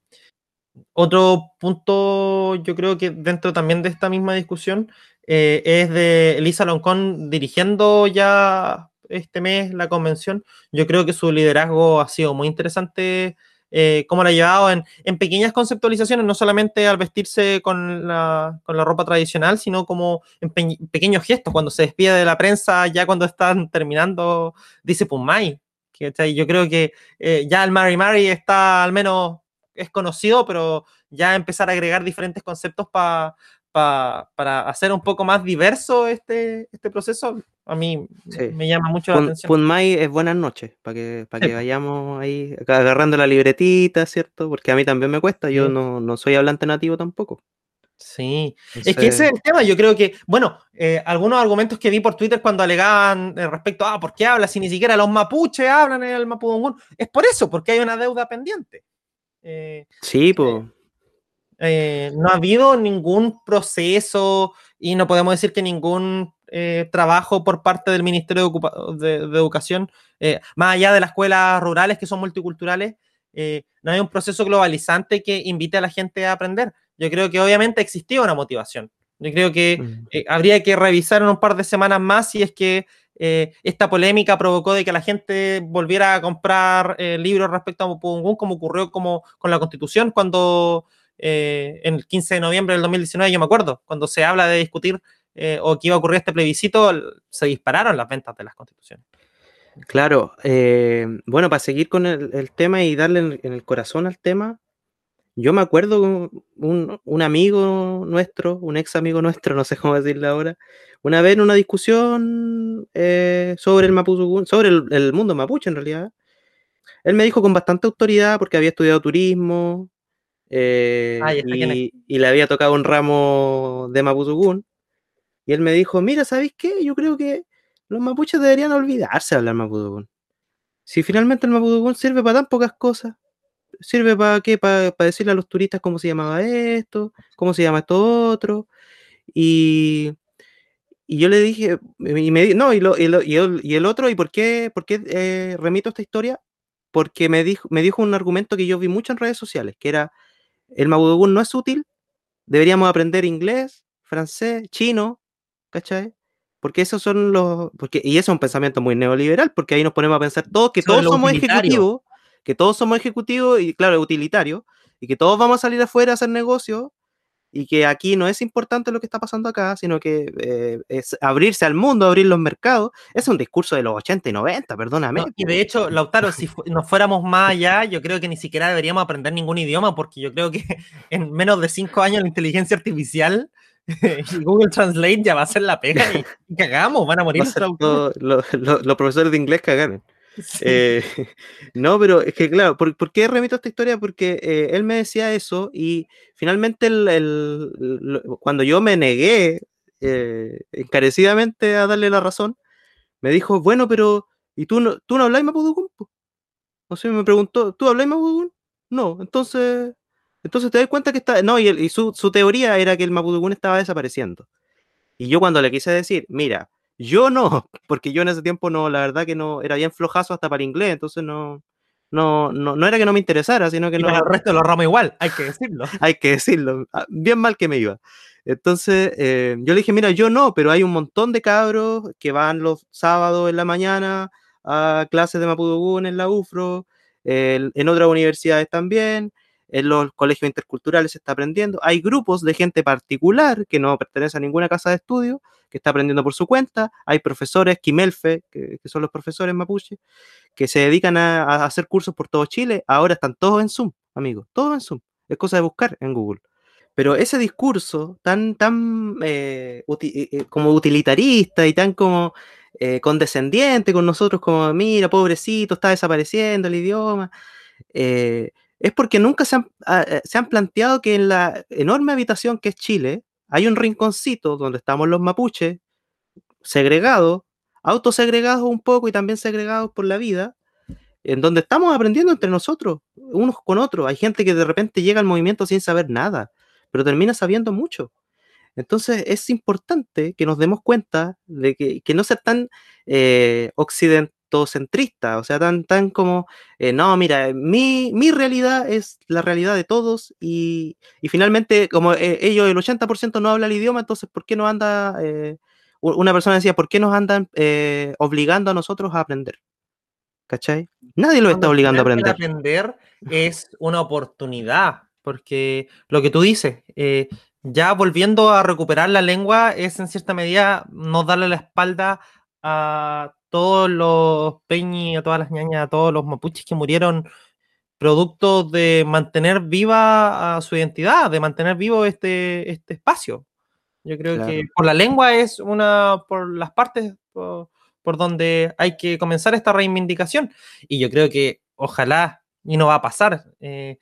S1: Otro punto, yo creo que dentro también de esta misma discusión, eh, es de Elisa Loncón dirigiendo ya este mes la convención. Yo creo que su liderazgo ha sido muy interesante eh, cómo la ha llevado en, pequeñas conceptualizaciones, no solamente al vestirse con la, ropa tradicional, sino como en pequeños gestos, cuando se despide de la prensa, ya cuando están terminando, dice Pumay. Que, yo creo que eh, ya el Mary Mary está al menos es conocido, pero ya empezar a agregar diferentes conceptos para para hacer un poco más diverso este, este proceso, a mí me llama mucho la atención.
S2: Punmay es buenas noches, para que, para que vayamos ahí agarrando la libretita, ¿cierto? Porque a mí también me cuesta, yo no, no soy hablante nativo tampoco.
S1: Sí, es que ese es el tema. Yo creo que, bueno, eh, algunos argumentos que vi por Twitter cuando alegaban eh, respecto a ah, por qué habla si ni siquiera los mapuches hablan en el mapudungún, es por eso, porque hay una deuda pendiente.
S2: Eh, sí, pues
S1: eh, no ha habido ningún proceso y no podemos decir que ningún eh, trabajo por parte del Ministerio de, Educación, eh, más allá de las escuelas rurales que son multiculturales, no hay un proceso globalizante que invite a la gente a aprender. Yo creo que obviamente existía una motivación. Yo creo que mm. habría que revisar en un par de semanas más si es que esta polémica provocó de que la gente volviera a comprar libros respecto a Mapudungun, como ocurrió como con la Constitución cuando eh, en el 15 de noviembre del 2019, yo me acuerdo, cuando se habla de discutir eh, o que iba a ocurrir este plebiscito, se dispararon las ventas de las constituciones.
S2: Claro, eh, bueno, para seguir con el, tema y darle en, el corazón al tema, yo me acuerdo un, un amigo nuestro, un ex amigo nuestro, no sé cómo decirle ahora, una vez en una discusión sobre el Mapuche, sobre el, mundo mapuche en realidad, él me dijo con bastante autoridad, porque había estudiado turismo, eh, y, le había tocado un ramo de Mapuzugún. Y él me dijo, mira, ¿sabéis qué? Yo creo que los mapuches deberían olvidarse de hablar Mapuzugún. Si finalmente el Mapuzugún sirve para tan pocas cosas, sirve para qué? Para, decirle a los turistas cómo se llamaba esto, cómo se llama esto otro. Y, y yo le dije, y me no, y, lo, y, y, el, y, el, otro, ¿y por qué, por qué eh, remito esta historia? Porque me dijo, me dijo un argumento que yo vi mucho en redes sociales, que era, el Mapudungun no es útil, deberíamos aprender inglés, francés, chino, ¿cachai? Porque esos son los. Porque, y eso es un pensamiento muy neoliberal, porque ahí nos ponemos a pensar todos que todos somos ejecutivos, que todos somos ejecutivos y, claro, utilitarios, y que todos vamos a salir afuera a hacer negocios y que aquí no es importante lo que está pasando acá, sino que eh, es abrirse al mundo, abrir los mercados. Es un discurso de los 80 y 90, perdóname.
S1: y de hecho, Lautaro, si nos fuéramos más allá, yo creo que ni siquiera deberíamos aprender ningún idioma, porque yo creo que en menos de cinco años la inteligencia artificial Google Translate ya va a ser la pega y, cagamos, van a morir.
S2: los profesores de inglés cagaron. Eh, no, pero es que claro, ¿por, qué remito a esta historia? Porque eh, él me decía eso y finalmente el, cuando yo me negué eh, encarecidamente a darle la razón, me dijo, bueno, pero ¿y tú no, tú no hablas Mapudungun? O sea, me preguntó, ¿tú hablas Mapudungun? No, entonces, entonces te das cuenta que está, no, y, su, su, teoría era que el Mapudungun estaba desapareciendo. Y yo cuando le quise decir, mira, yo no, porque yo en ese tiempo no, la verdad que no, era bien flojazo hasta para inglés, entonces no, no, no, era que no me interesara, sino que no.
S1: el resto de los ramos igual, hay que decirlo.
S2: hay que decirlo, ah, bien mal que me iba. Entonces, eh, yo le dije, mira, yo no, pero hay un montón de cabros que van los sábados en la mañana a clases de Mapudungun en la UFRO, en otras universidades también, en los colegios interculturales se está aprendiendo. Hay grupos de gente particular que no pertenece a ninguna casa de estudio, que está aprendiendo por su cuenta. Hay profesores, Quimelfe, que, son los profesores mapuche, que se dedican a, hacer cursos por todo Chile. Ahora están todos en Zoom, amigos, todos en Zoom. Es cosa de buscar en Google. Pero ese discurso tan, tan eh, eh, eh, como utilitarista y tan como condescendiente con nosotros, como, mira, pobrecito, está desapareciendo el idioma es porque nunca ah, eh, se han, planteado que en la enorme habitación que es Chile hay un rinconcito donde estamos los mapuches, segregados, autosegregados un poco y también segregados por la vida, en donde estamos aprendiendo entre nosotros, unos con otros. Hay gente que de repente llega al movimiento sin saber nada, pero termina sabiendo mucho. Entonces es importante que nos demos cuenta de que, no ser tan eh, centrista, o sea, tan, tan como, eh, no, mira, mi, mi, realidad es la realidad de todos y, y finalmente, como eh, ellos, el 80% no habla el idioma, entonces, ¿por qué nos anda, eh, una persona decía, ¿por qué nos andan obligando a nosotros a aprender? ¿Cachai? Nadie lo está obligando a aprender.
S1: Aprender es una oportunidad, porque lo que tú dices, ya volviendo a recuperar la lengua es en cierta medida no darle la espalda a todos los peñi, a todas las ñañas, a todos los mapuches que murieron producto de mantener viva su identidad, de mantener vivo este, este espacio. Yo creo que por la lengua es una, por las partes por, donde hay que comenzar esta reivindicación. Y yo creo que ojalá, y no va a pasar, eh,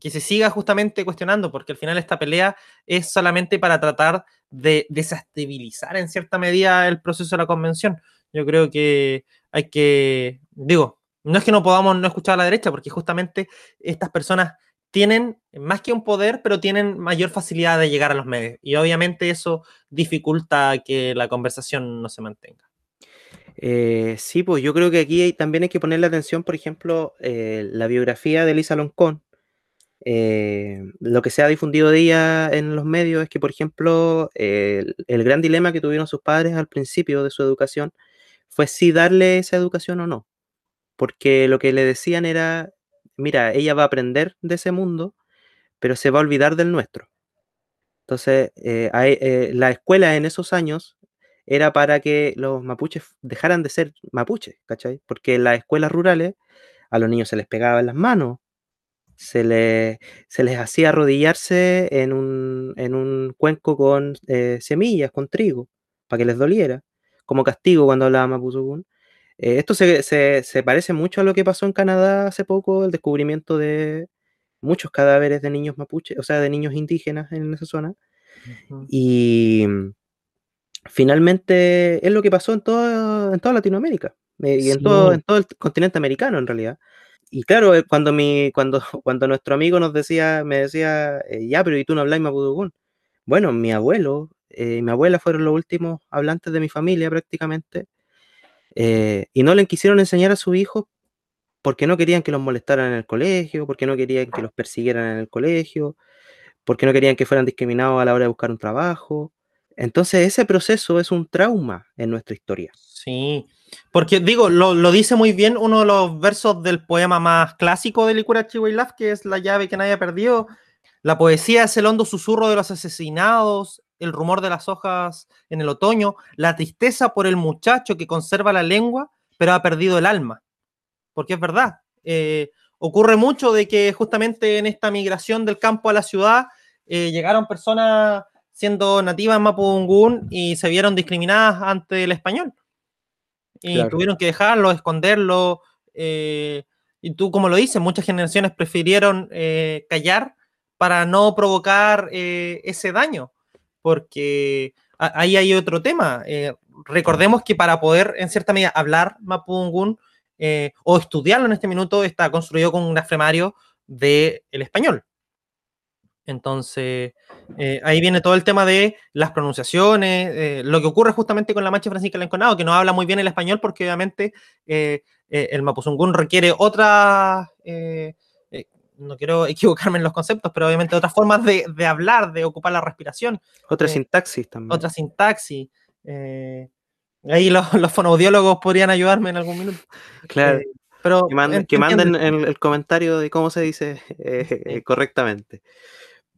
S1: que se siga justamente cuestionando, porque al final esta pelea es solamente para tratar de desestabilizar en cierta medida el proceso de la convención. Yo creo que hay que, digo, no es que no podamos no escuchar a la derecha, porque justamente estas personas tienen más que un poder, pero tienen mayor facilidad de llegar a los medios. Y obviamente eso dificulta que la conversación no se mantenga.
S2: Eh, sí, pues yo creo que aquí también hay que ponerle atención, por ejemplo, eh, la biografía de Lisa Loncón. Eh, lo que se ha difundido de ella en los medios es que, por ejemplo, el, gran dilema que tuvieron sus padres al principio de su educación fue si darle esa educación o no. Porque lo que le decían era, mira, ella va a aprender de ese mundo, pero se va a olvidar del nuestro. Entonces, la escuela en esos años era para que los mapuches dejaran de ser mapuches, ¿cachai? Porque en las escuelas rurales a los niños se les pegaba en las manos, se, les, se les hacía arrodillarse en un, en un cuenco con eh, semillas, con trigo, para que les doliera, como castigo cuando hablaba Mapuzugún. Eh, esto se, se, parece mucho a lo que pasó en Canadá hace poco, el descubrimiento de muchos cadáveres de niños mapuches, o sea, de niños indígenas en esa zona. Y finalmente es lo que pasó en, todo, en toda Latinoamérica eh, y en, todo, en todo el continente americano en realidad. Y claro, eh, cuando, mi, cuando, cuando nuestro amigo nos decía, me decía, eh, ya, pero ¿y tú no hablas mapudungún? Bueno, mi abuelo y mi abuela fueron los últimos hablantes de mi familia prácticamente, y no le quisieron enseñar a su hijo porque no querían que los molestaran en el colegio, porque no querían que los persiguieran en el colegio, porque no querían que fueran discriminados a la hora de buscar un trabajo. Entonces ese proceso es un trauma en nuestra historia.
S1: Sí, porque digo, lo, dice muy bien uno de los versos del poema más clásico de Licura Chihuahua, que es La llave que nadie ha perdido. La poesía es el hondo susurro de los asesinados, el rumor de las hojas en el otoño, la tristeza por el muchacho que conserva la lengua, pero ha perdido el alma. Porque es verdad, eh, ocurre mucho de que justamente en esta migración del campo a la ciudad eh, llegaron personas siendo nativas mapudungún y se vieron discriminadas ante el español. Y tuvieron que dejarlo, esconderlo. Eh, y tú, como lo dices, muchas generaciones prefirieron eh, callar para no provocar eh, ese daño, porque ahí hay otro tema. recordemos que para poder, en cierta medida, hablar mapudungún o estudiarlo en este minuto, está construido con un afremario del español. Entonces, eh, ahí viene todo el tema de las pronunciaciones, eh, lo que ocurre justamente con la Mancha Francisca Enconado, que no habla muy bien el español porque obviamente eh, el Mapuzungún requiere otra, no quiero equivocarme en los conceptos, pero obviamente otras formas de, hablar, de ocupar la respiración.
S2: Otra sintaxis también.
S1: Otra sintaxis. ahí los, los fonoaudiólogos podrían ayudarme en algún minuto.
S2: Claro. pero que, manden, el, comentario de cómo se dice correctamente.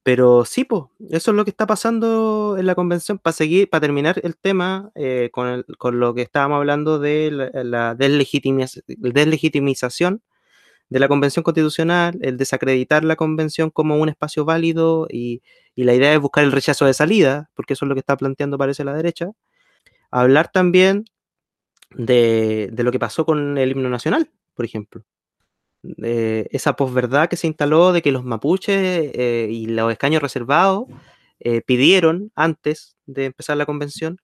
S2: Pero sí, pues, eso es lo que está pasando en la convención. Para seguir, para terminar el tema eh, con, lo que estábamos hablando de la, deslegitimización de la convención constitucional, el desacreditar la convención como un espacio válido y, la idea es buscar el rechazo de salida, porque eso es lo que está planteando, parece, la derecha. Hablar también de, de lo que pasó con el himno nacional, por ejemplo esa posverdad que se instaló de que los mapuches eh, y los escaños reservados eh, pidieron antes de empezar la convención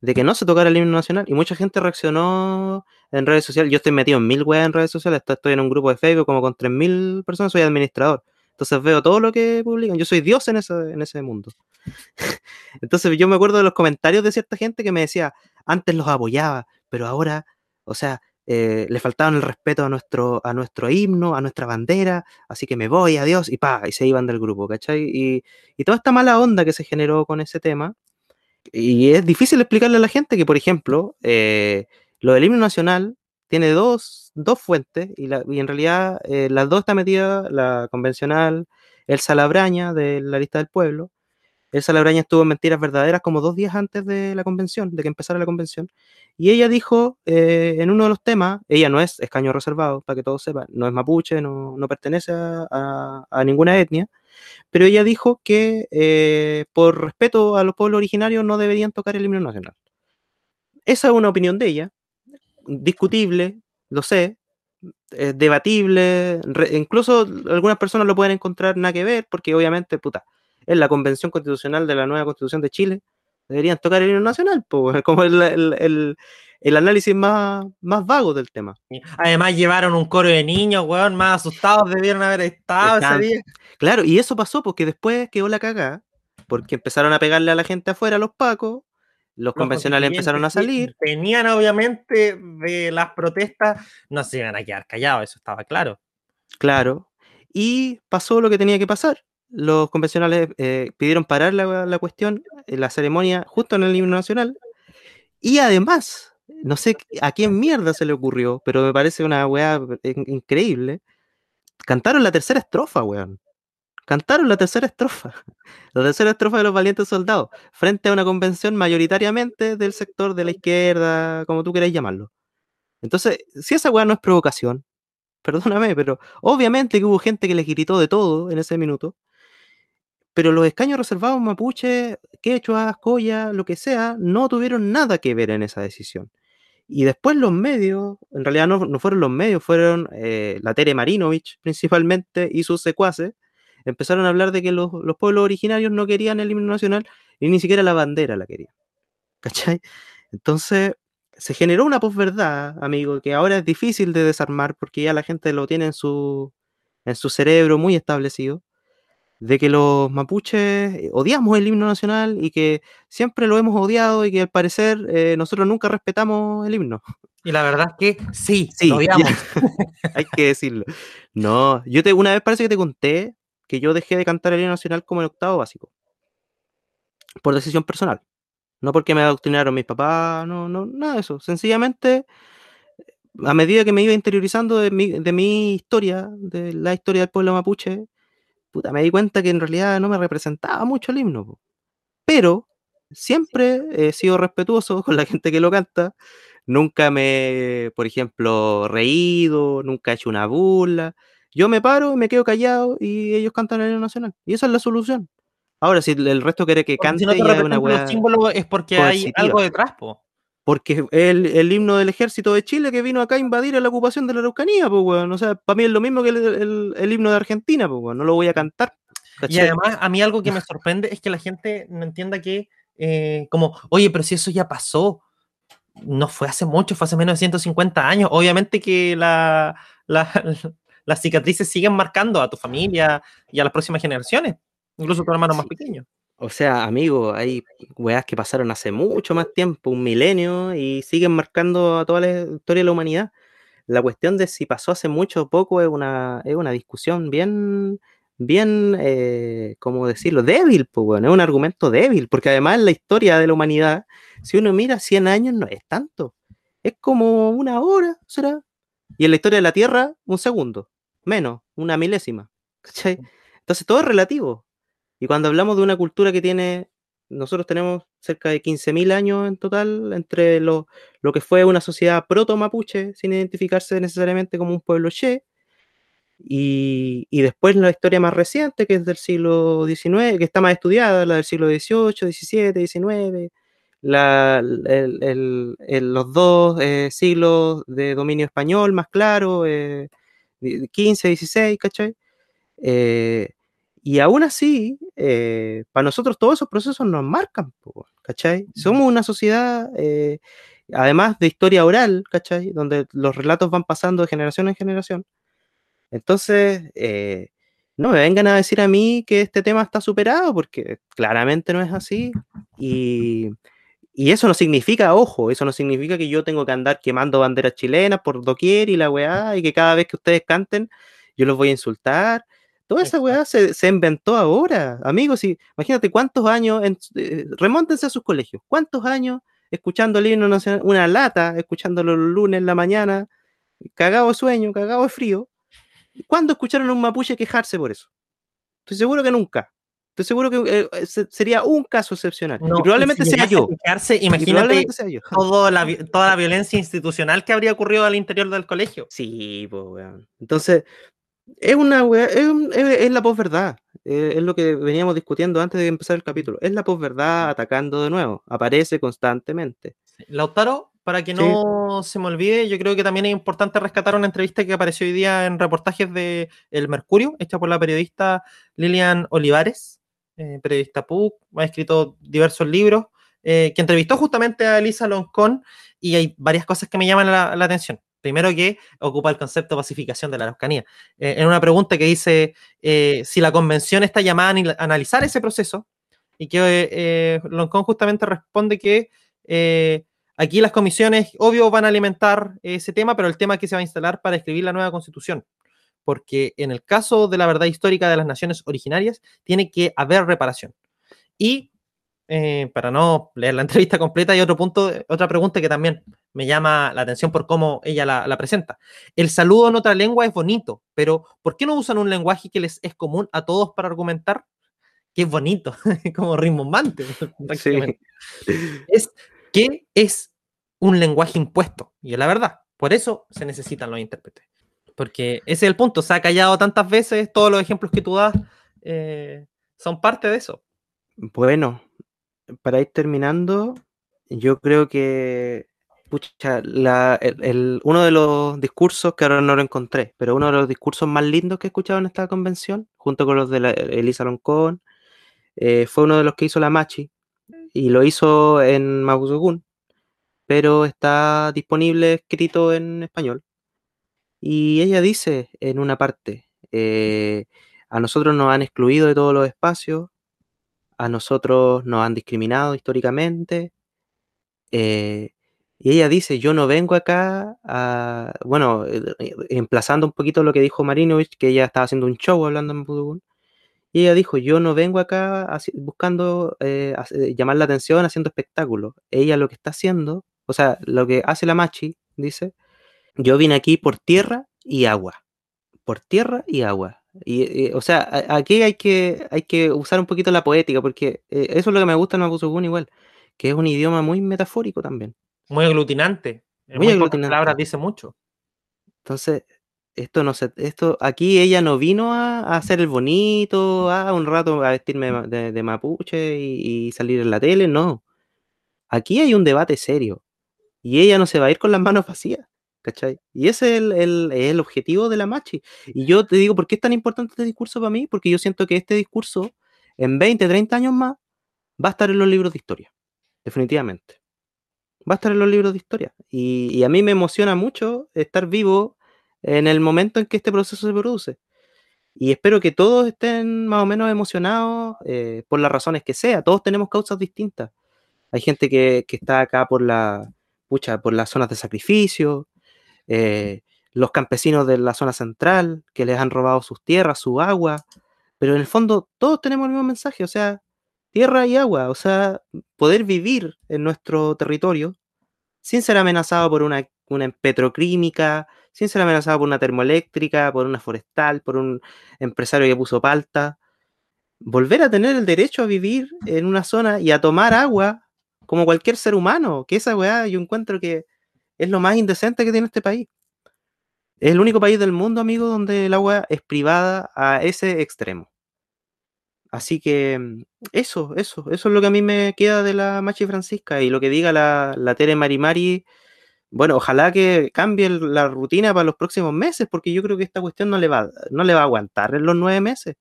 S2: de que no se tocara el himno nacional y mucha gente reaccionó en redes sociales. Yo estoy metido en mil weas en redes sociales, estoy en un grupo de Facebook como con 3.000 personas, soy administrador. Entonces veo todo lo que publican. Yo soy Dios en ese, en ese mundo. Entonces yo me acuerdo de los comentarios de cierta gente que me decía, antes los apoyaba, pero ahora, o sea, eh, le faltaban el respeto a nuestro, a nuestro himno, a nuestra bandera, así que me voy, adiós, y pa, y se iban del grupo, ¿cachai? Y, y toda esta mala onda que se generó con ese tema, y es difícil explicarle a la gente que, por ejemplo, eh, lo del himno nacional tiene dos, dos fuentes, y, la, y en realidad eh, las dos están metidas, la convencional, el Salabraña de la lista del pueblo, Elsa Labraña estuvo en Mentiras Verdaderas como dos días antes de la convención, de que empezara la convención. Y ella dijo eh, en uno de los temas, ella no es escaño reservado, para que todos sepan, no es mapuche, no, pertenece a, ninguna etnia, pero ella dijo que eh, por respeto a los pueblos originarios no deberían tocar el himno nacional. Esa es una opinión de ella, discutible, lo sé, es debatible, incluso algunas personas lo pueden encontrar nada que ver, porque obviamente, puta, en la Convención Constitucional de la nueva Constitución de Chile, deberían tocar el himno nacional, como el, el análisis más, más vago del tema.
S1: Además llevaron un coro de niños, weón, más asustados debieron haber estado ese día.
S2: Claro, y eso pasó porque después quedó la cagada, porque empezaron a pegarle a la gente afuera, a los pacos, los, convencionales empezaron a salir.
S1: Venían obviamente de las protestas, no se iban a quedar callados, eso estaba claro.
S2: Claro, y pasó lo que tenía que pasar. Los convencionales eh, pidieron parar la, la cuestión, la ceremonia, justo en el himno nacional, y además, no sé a quién mierda se le ocurrió, pero me parece una weá increíble. Cantaron la tercera estrofa, weón. Cantaron la tercera estrofa. La tercera estrofa de los valientes soldados. Frente a una convención mayoritariamente del sector de la izquierda, como tú queráis llamarlo. Entonces, si esa weá no es provocación, perdóname, pero obviamente que hubo gente que les gritó de todo en ese minuto pero los escaños reservados mapuche, quechua, coya, lo que sea, no tuvieron nada que ver en esa decisión. Y después los medios, en realidad no, fueron los medios, fueron eh, la Tere Marinovich principalmente y sus secuaces, empezaron a hablar de que los, pueblos originarios no querían el himno nacional y ni siquiera la bandera la querían. ¿Cachai? Entonces se generó una posverdad, amigo, que ahora es difícil de desarmar porque ya la gente lo tiene en su, en su cerebro muy establecido de que los mapuches eh, odiamos el himno nacional y que siempre lo hemos odiado y que al parecer eh, nosotros nunca respetamos el himno.
S1: Y la verdad es que sí, sí lo odiamos.
S2: hay que decirlo. No, yo te, una vez parece que te conté que yo dejé de cantar el himno nacional como el octavo básico. Por decisión personal. No porque me adoctrinaron mis papás, no, no, nada de eso. Sencillamente, a medida que me iba interiorizando de mi, de mi historia, de la historia del pueblo mapuche, puta, me di cuenta que en realidad no me representaba mucho el himno. Pero siempre he sido respetuoso con la gente que lo canta. Nunca me, por ejemplo, reído, nunca he hecho una burla. Yo me paro, me quedo callado y ellos cantan el himno nacional. Y esa es la solución. Ahora, si el resto quiere que cante,
S1: si no una símbolo es porque hay algo detrás, po
S2: porque el, el himno del ejército de Chile que vino acá a invadir la ocupación de la Araucanía, pues, weón. O sea, para mí es lo mismo que el, el, himno de Argentina, pues, weón. No lo voy a cantar.
S1: Y además, a mí algo que me sorprende es que la gente no entienda que, eh, como, oye, pero si eso ya pasó, no fue hace mucho, fue hace menos de 150 años. Obviamente que la, la, las cicatrices siguen marcando a tu familia y a las próximas generaciones, incluso a tu hermano más pequeño.
S2: O sea, amigo, hay weas que pasaron hace mucho más tiempo, un milenio, y siguen marcando a toda la historia de la humanidad. La cuestión de si pasó hace mucho o poco es una, es una discusión bien, bien, eh, ¿cómo decirlo? Débil, pues, bueno, es un argumento débil, porque además en la historia de la humanidad, si uno mira 100 años, no es tanto. Es como una hora, ¿será? Y en la historia de la Tierra, un segundo, menos, una milésima. ¿cachai? Entonces todo es relativo. Y cuando hablamos de una cultura que tiene, nosotros tenemos cerca de 15.000 años en total entre lo, lo que fue una sociedad proto-mapuche, sin identificarse necesariamente como un pueblo che, y, y, después la historia más reciente, que es del siglo XIX, que está más estudiada, la del siglo XVIII, XVII, XIX, los dos eh, siglos de dominio español más claro, eh, 15, XVI, ¿cachai? Eh, y aún así, eh, para nosotros todos esos procesos nos marcan, ¿cachai? Somos una sociedad, eh, además de historia oral, ¿cachai? Donde los relatos van pasando de generación en generación. Entonces, eh, no me vengan a decir a mí que este tema está superado, porque claramente no es así. Y, y eso no significa, ojo, eso no significa que yo tengo que andar quemando banderas chilenas por doquier y la weá, y que cada vez que ustedes canten, yo los voy a insultar Toda esa weá se, inventó ahora, amigos. Y imagínate cuántos años, eh, remóntense a sus colegios, cuántos años escuchando el himno nacional, una lata, escuchándolo los lunes en la mañana, cagado de sueño, cagado de frío. ¿Cuándo escucharon a un mapuche quejarse por eso? Estoy seguro que nunca. Estoy seguro que eh, eh, sería un caso excepcional. y probablemente sea yo.
S1: imagínate toda la violencia institucional que habría ocurrido al interior del colegio.
S2: Sí, pues, weón. Entonces, es una es, la posverdad. Eh, es lo que veníamos discutiendo antes de empezar el capítulo. Es la posverdad atacando de nuevo. Aparece constantemente.
S1: Lautaro, para que no se me olvide, yo creo que también es importante rescatar una entrevista que apareció hoy día en reportajes de El Mercurio, hecha por la periodista Lilian Olivares, eh, periodista PUC, ha escrito diversos libros, eh, que entrevistó justamente a Elisa Loncón y hay varias cosas que me llaman la, atención. Primero que ocupa el concepto de pacificación de la Araucanía. Eh, en una pregunta que dice eh, si la convención está llamada a analizar ese proceso, y que eh, Loncón justamente responde que aquí las comisiones, obvio, van a alimentar ese tema, pero el tema que se va a instalar para escribir la nueva constitución. Porque en el caso de la verdad histórica de las naciones originarias, tiene que haber reparación. Y eh, para no leer la entrevista completa, hay otro punto, otra pregunta que también me llama la atención por cómo ella la, presenta. El saludo en otra lengua es bonito, pero ¿por qué no usan un lenguaje que les es común a todos para argumentar? Que es bonito, como rimbombante. Sí. Es que es un lenguaje impuesto, y es la verdad. Por eso se necesitan los intérpretes. Porque ese es el punto. Se ha callado tantas veces, todos los ejemplos que tú das eh, son parte de eso.
S2: Bueno, para ir terminando, yo creo que uno de los discursos, que ahora no lo encontré, pero uno de los discursos más lindos que he escuchado en esta convención, junto con los de Elisa Loncón, eh, fue uno de los que hizo la Machi, y lo hizo en Mapuzugún, pero está disponible escrito en español. Y ella dice en una parte, eh, a nosotros nos han excluido de todos los espacios, a nosotros nos han discriminado históricamente. Eh, y ella dice, yo no vengo acá a, bueno, eh, eh, emplazando un poquito lo que dijo Marinovich, que ella estaba haciendo un show hablando en Budugún, y ella dijo, yo no vengo acá buscando llamar la atención, haciendo espectáculos. Ella lo que está haciendo, o sea, lo que hace la Machi, dice, yo vine aquí por tierra y agua. Por tierra y agua. Y, o sea, aquí hay que, hay que usar un poquito la poética, porque eh, eso es lo que me gusta en Mapuzugún igual, que es un idioma muy metafórico también.
S1: Muy aglutinante. muy, aglutinante. palabras dice mucho.
S2: Entonces, esto no se, esto, aquí ella no vino a, hacer el bonito, a un rato a vestirme de, mapuche y, salir en la tele, no. Aquí hay un debate serio. Y ella no se va a ir con las manos vacías. ¿Cachai? Y ese es el, objetivo de la Machi. Y yo te digo, ¿por qué es tan importante este discurso para mí? Porque yo siento que este discurso, en 20, 30 años más, va a estar en los libros de historia. Definitivamente. Va a estar en los libros de historia. Y, a mí me emociona mucho estar vivo en el momento en que este proceso se produce. Y espero que todos estén más o menos emocionados eh, por las razones que sea. Todos tenemos causas distintas. Hay gente que, que está acá por la, pucha, por las zonas de sacrificio, eh, los campesinos de la zona central que les han robado sus tierras, su agua, pero en el fondo todos tenemos el mismo mensaje, o sea, tierra y agua, o sea, poder vivir en nuestro territorio sin ser amenazado por una, una petroquímica, sin ser amenazado por una termoeléctrica, por una forestal, por un empresario que puso palta. Volver a tener el derecho a vivir en una zona y a tomar agua como cualquier ser humano, que esa weá yo encuentro que es lo más indecente que tiene este país. Es el único país del mundo, amigo, donde el agua es privada a ese extremo. Así que mm, eso, eso, eso es lo que a mí me queda de la Machi Francisca y lo que diga la, la Tere Marimari. Bueno, ojalá que cambie la rutina para los próximos meses, porque yo creo que esta cuestión no le va, no le va a aguantar en los nueve meses.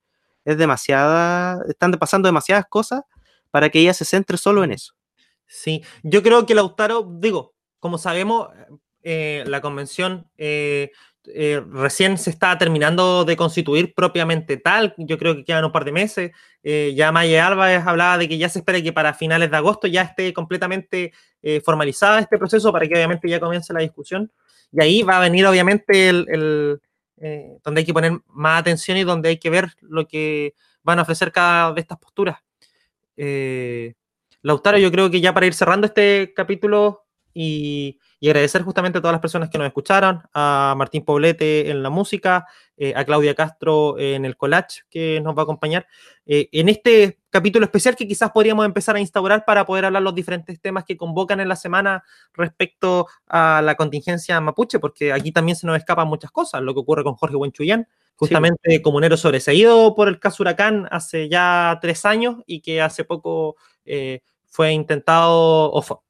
S2: Es demasiada, están pasando demasiadas cosas para que ella se centre solo en eso.
S1: Sí, yo creo que Lautaro, digo, como sabemos, eh, la convención eh, eh, recién se está terminando de constituir propiamente tal. Yo creo que quedan un par de meses. ya Maya Álvarez hablaba de que ya se espera que para finales de agosto ya esté completamente formalizada este proceso para que obviamente ya comience la discusión. Y ahí va a venir obviamente el, donde hay que poner más atención y donde hay que ver lo que van a ofrecer cada de estas posturas. Lautaro, yo creo que ya para ir cerrando este capítulo y, agradecer justamente a todas las personas que nos escucharon, a Martín Poblete en la música, eh, a Claudia Castro en el collage que nos va a acompañar, eh, en este capítulo especial que quizás podríamos empezar a instaurar para poder hablar los diferentes temas que convocan en la semana respecto a la contingencia mapuche, porque aquí también se nos escapan muchas cosas, lo que ocurre con Jorge Buenchuyán, justamente comunero sobreseído por el caso Huracán hace ya tres años y que hace poco eh, fue intentado, o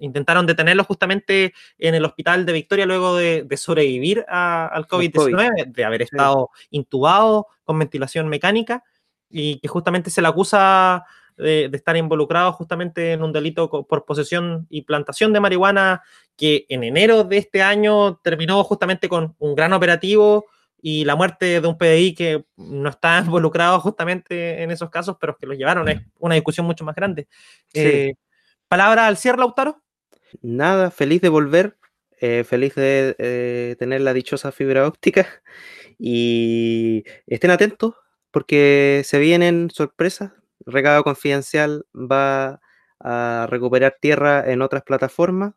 S1: intentaron detenerlo justamente en el hospital de Victoria luego de, sobrevivir al COVID-19, de haber estado intubado con ventilación mecánica y que justamente se le acusa de, de estar involucrados justamente en un delito por posesión y plantación de marihuana que en enero de este año terminó justamente con un gran operativo y la muerte de un PDI que no está involucrado justamente en esos casos, pero que los llevaron. Es una discusión mucho más grande.
S2: Sí.
S1: Eh, ¿Palabra al cierre, Lautaro?
S2: Nada, feliz de volver, eh, feliz de eh, tener la dichosa fibra óptica y estén atentos porque se vienen sorpresas. Recado Confidencial va a recuperar tierra en otras plataformas.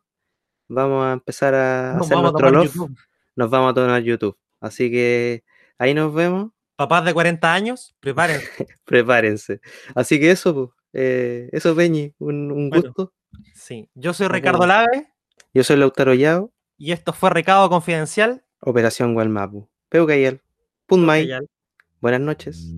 S2: Vamos a empezar a
S1: Nos
S2: hacer nuestro love.
S1: YouTube.
S2: Nos vamos a tomar YouTube. Así que ahí nos vemos.
S1: Papás de 40 años, prepárense.
S2: Prepárense. Así que eso, pues, eh, eso, Peñi, un, un
S1: Bueno.
S2: gusto.
S1: Sí. Yo soy Ricardo. Lave
S2: Yo soy Lautaro Yao,
S1: y esto fue Recado Confidencial.
S2: Operación Gualmapu. Punmay.
S1: Ya-
S2: Buenas noches.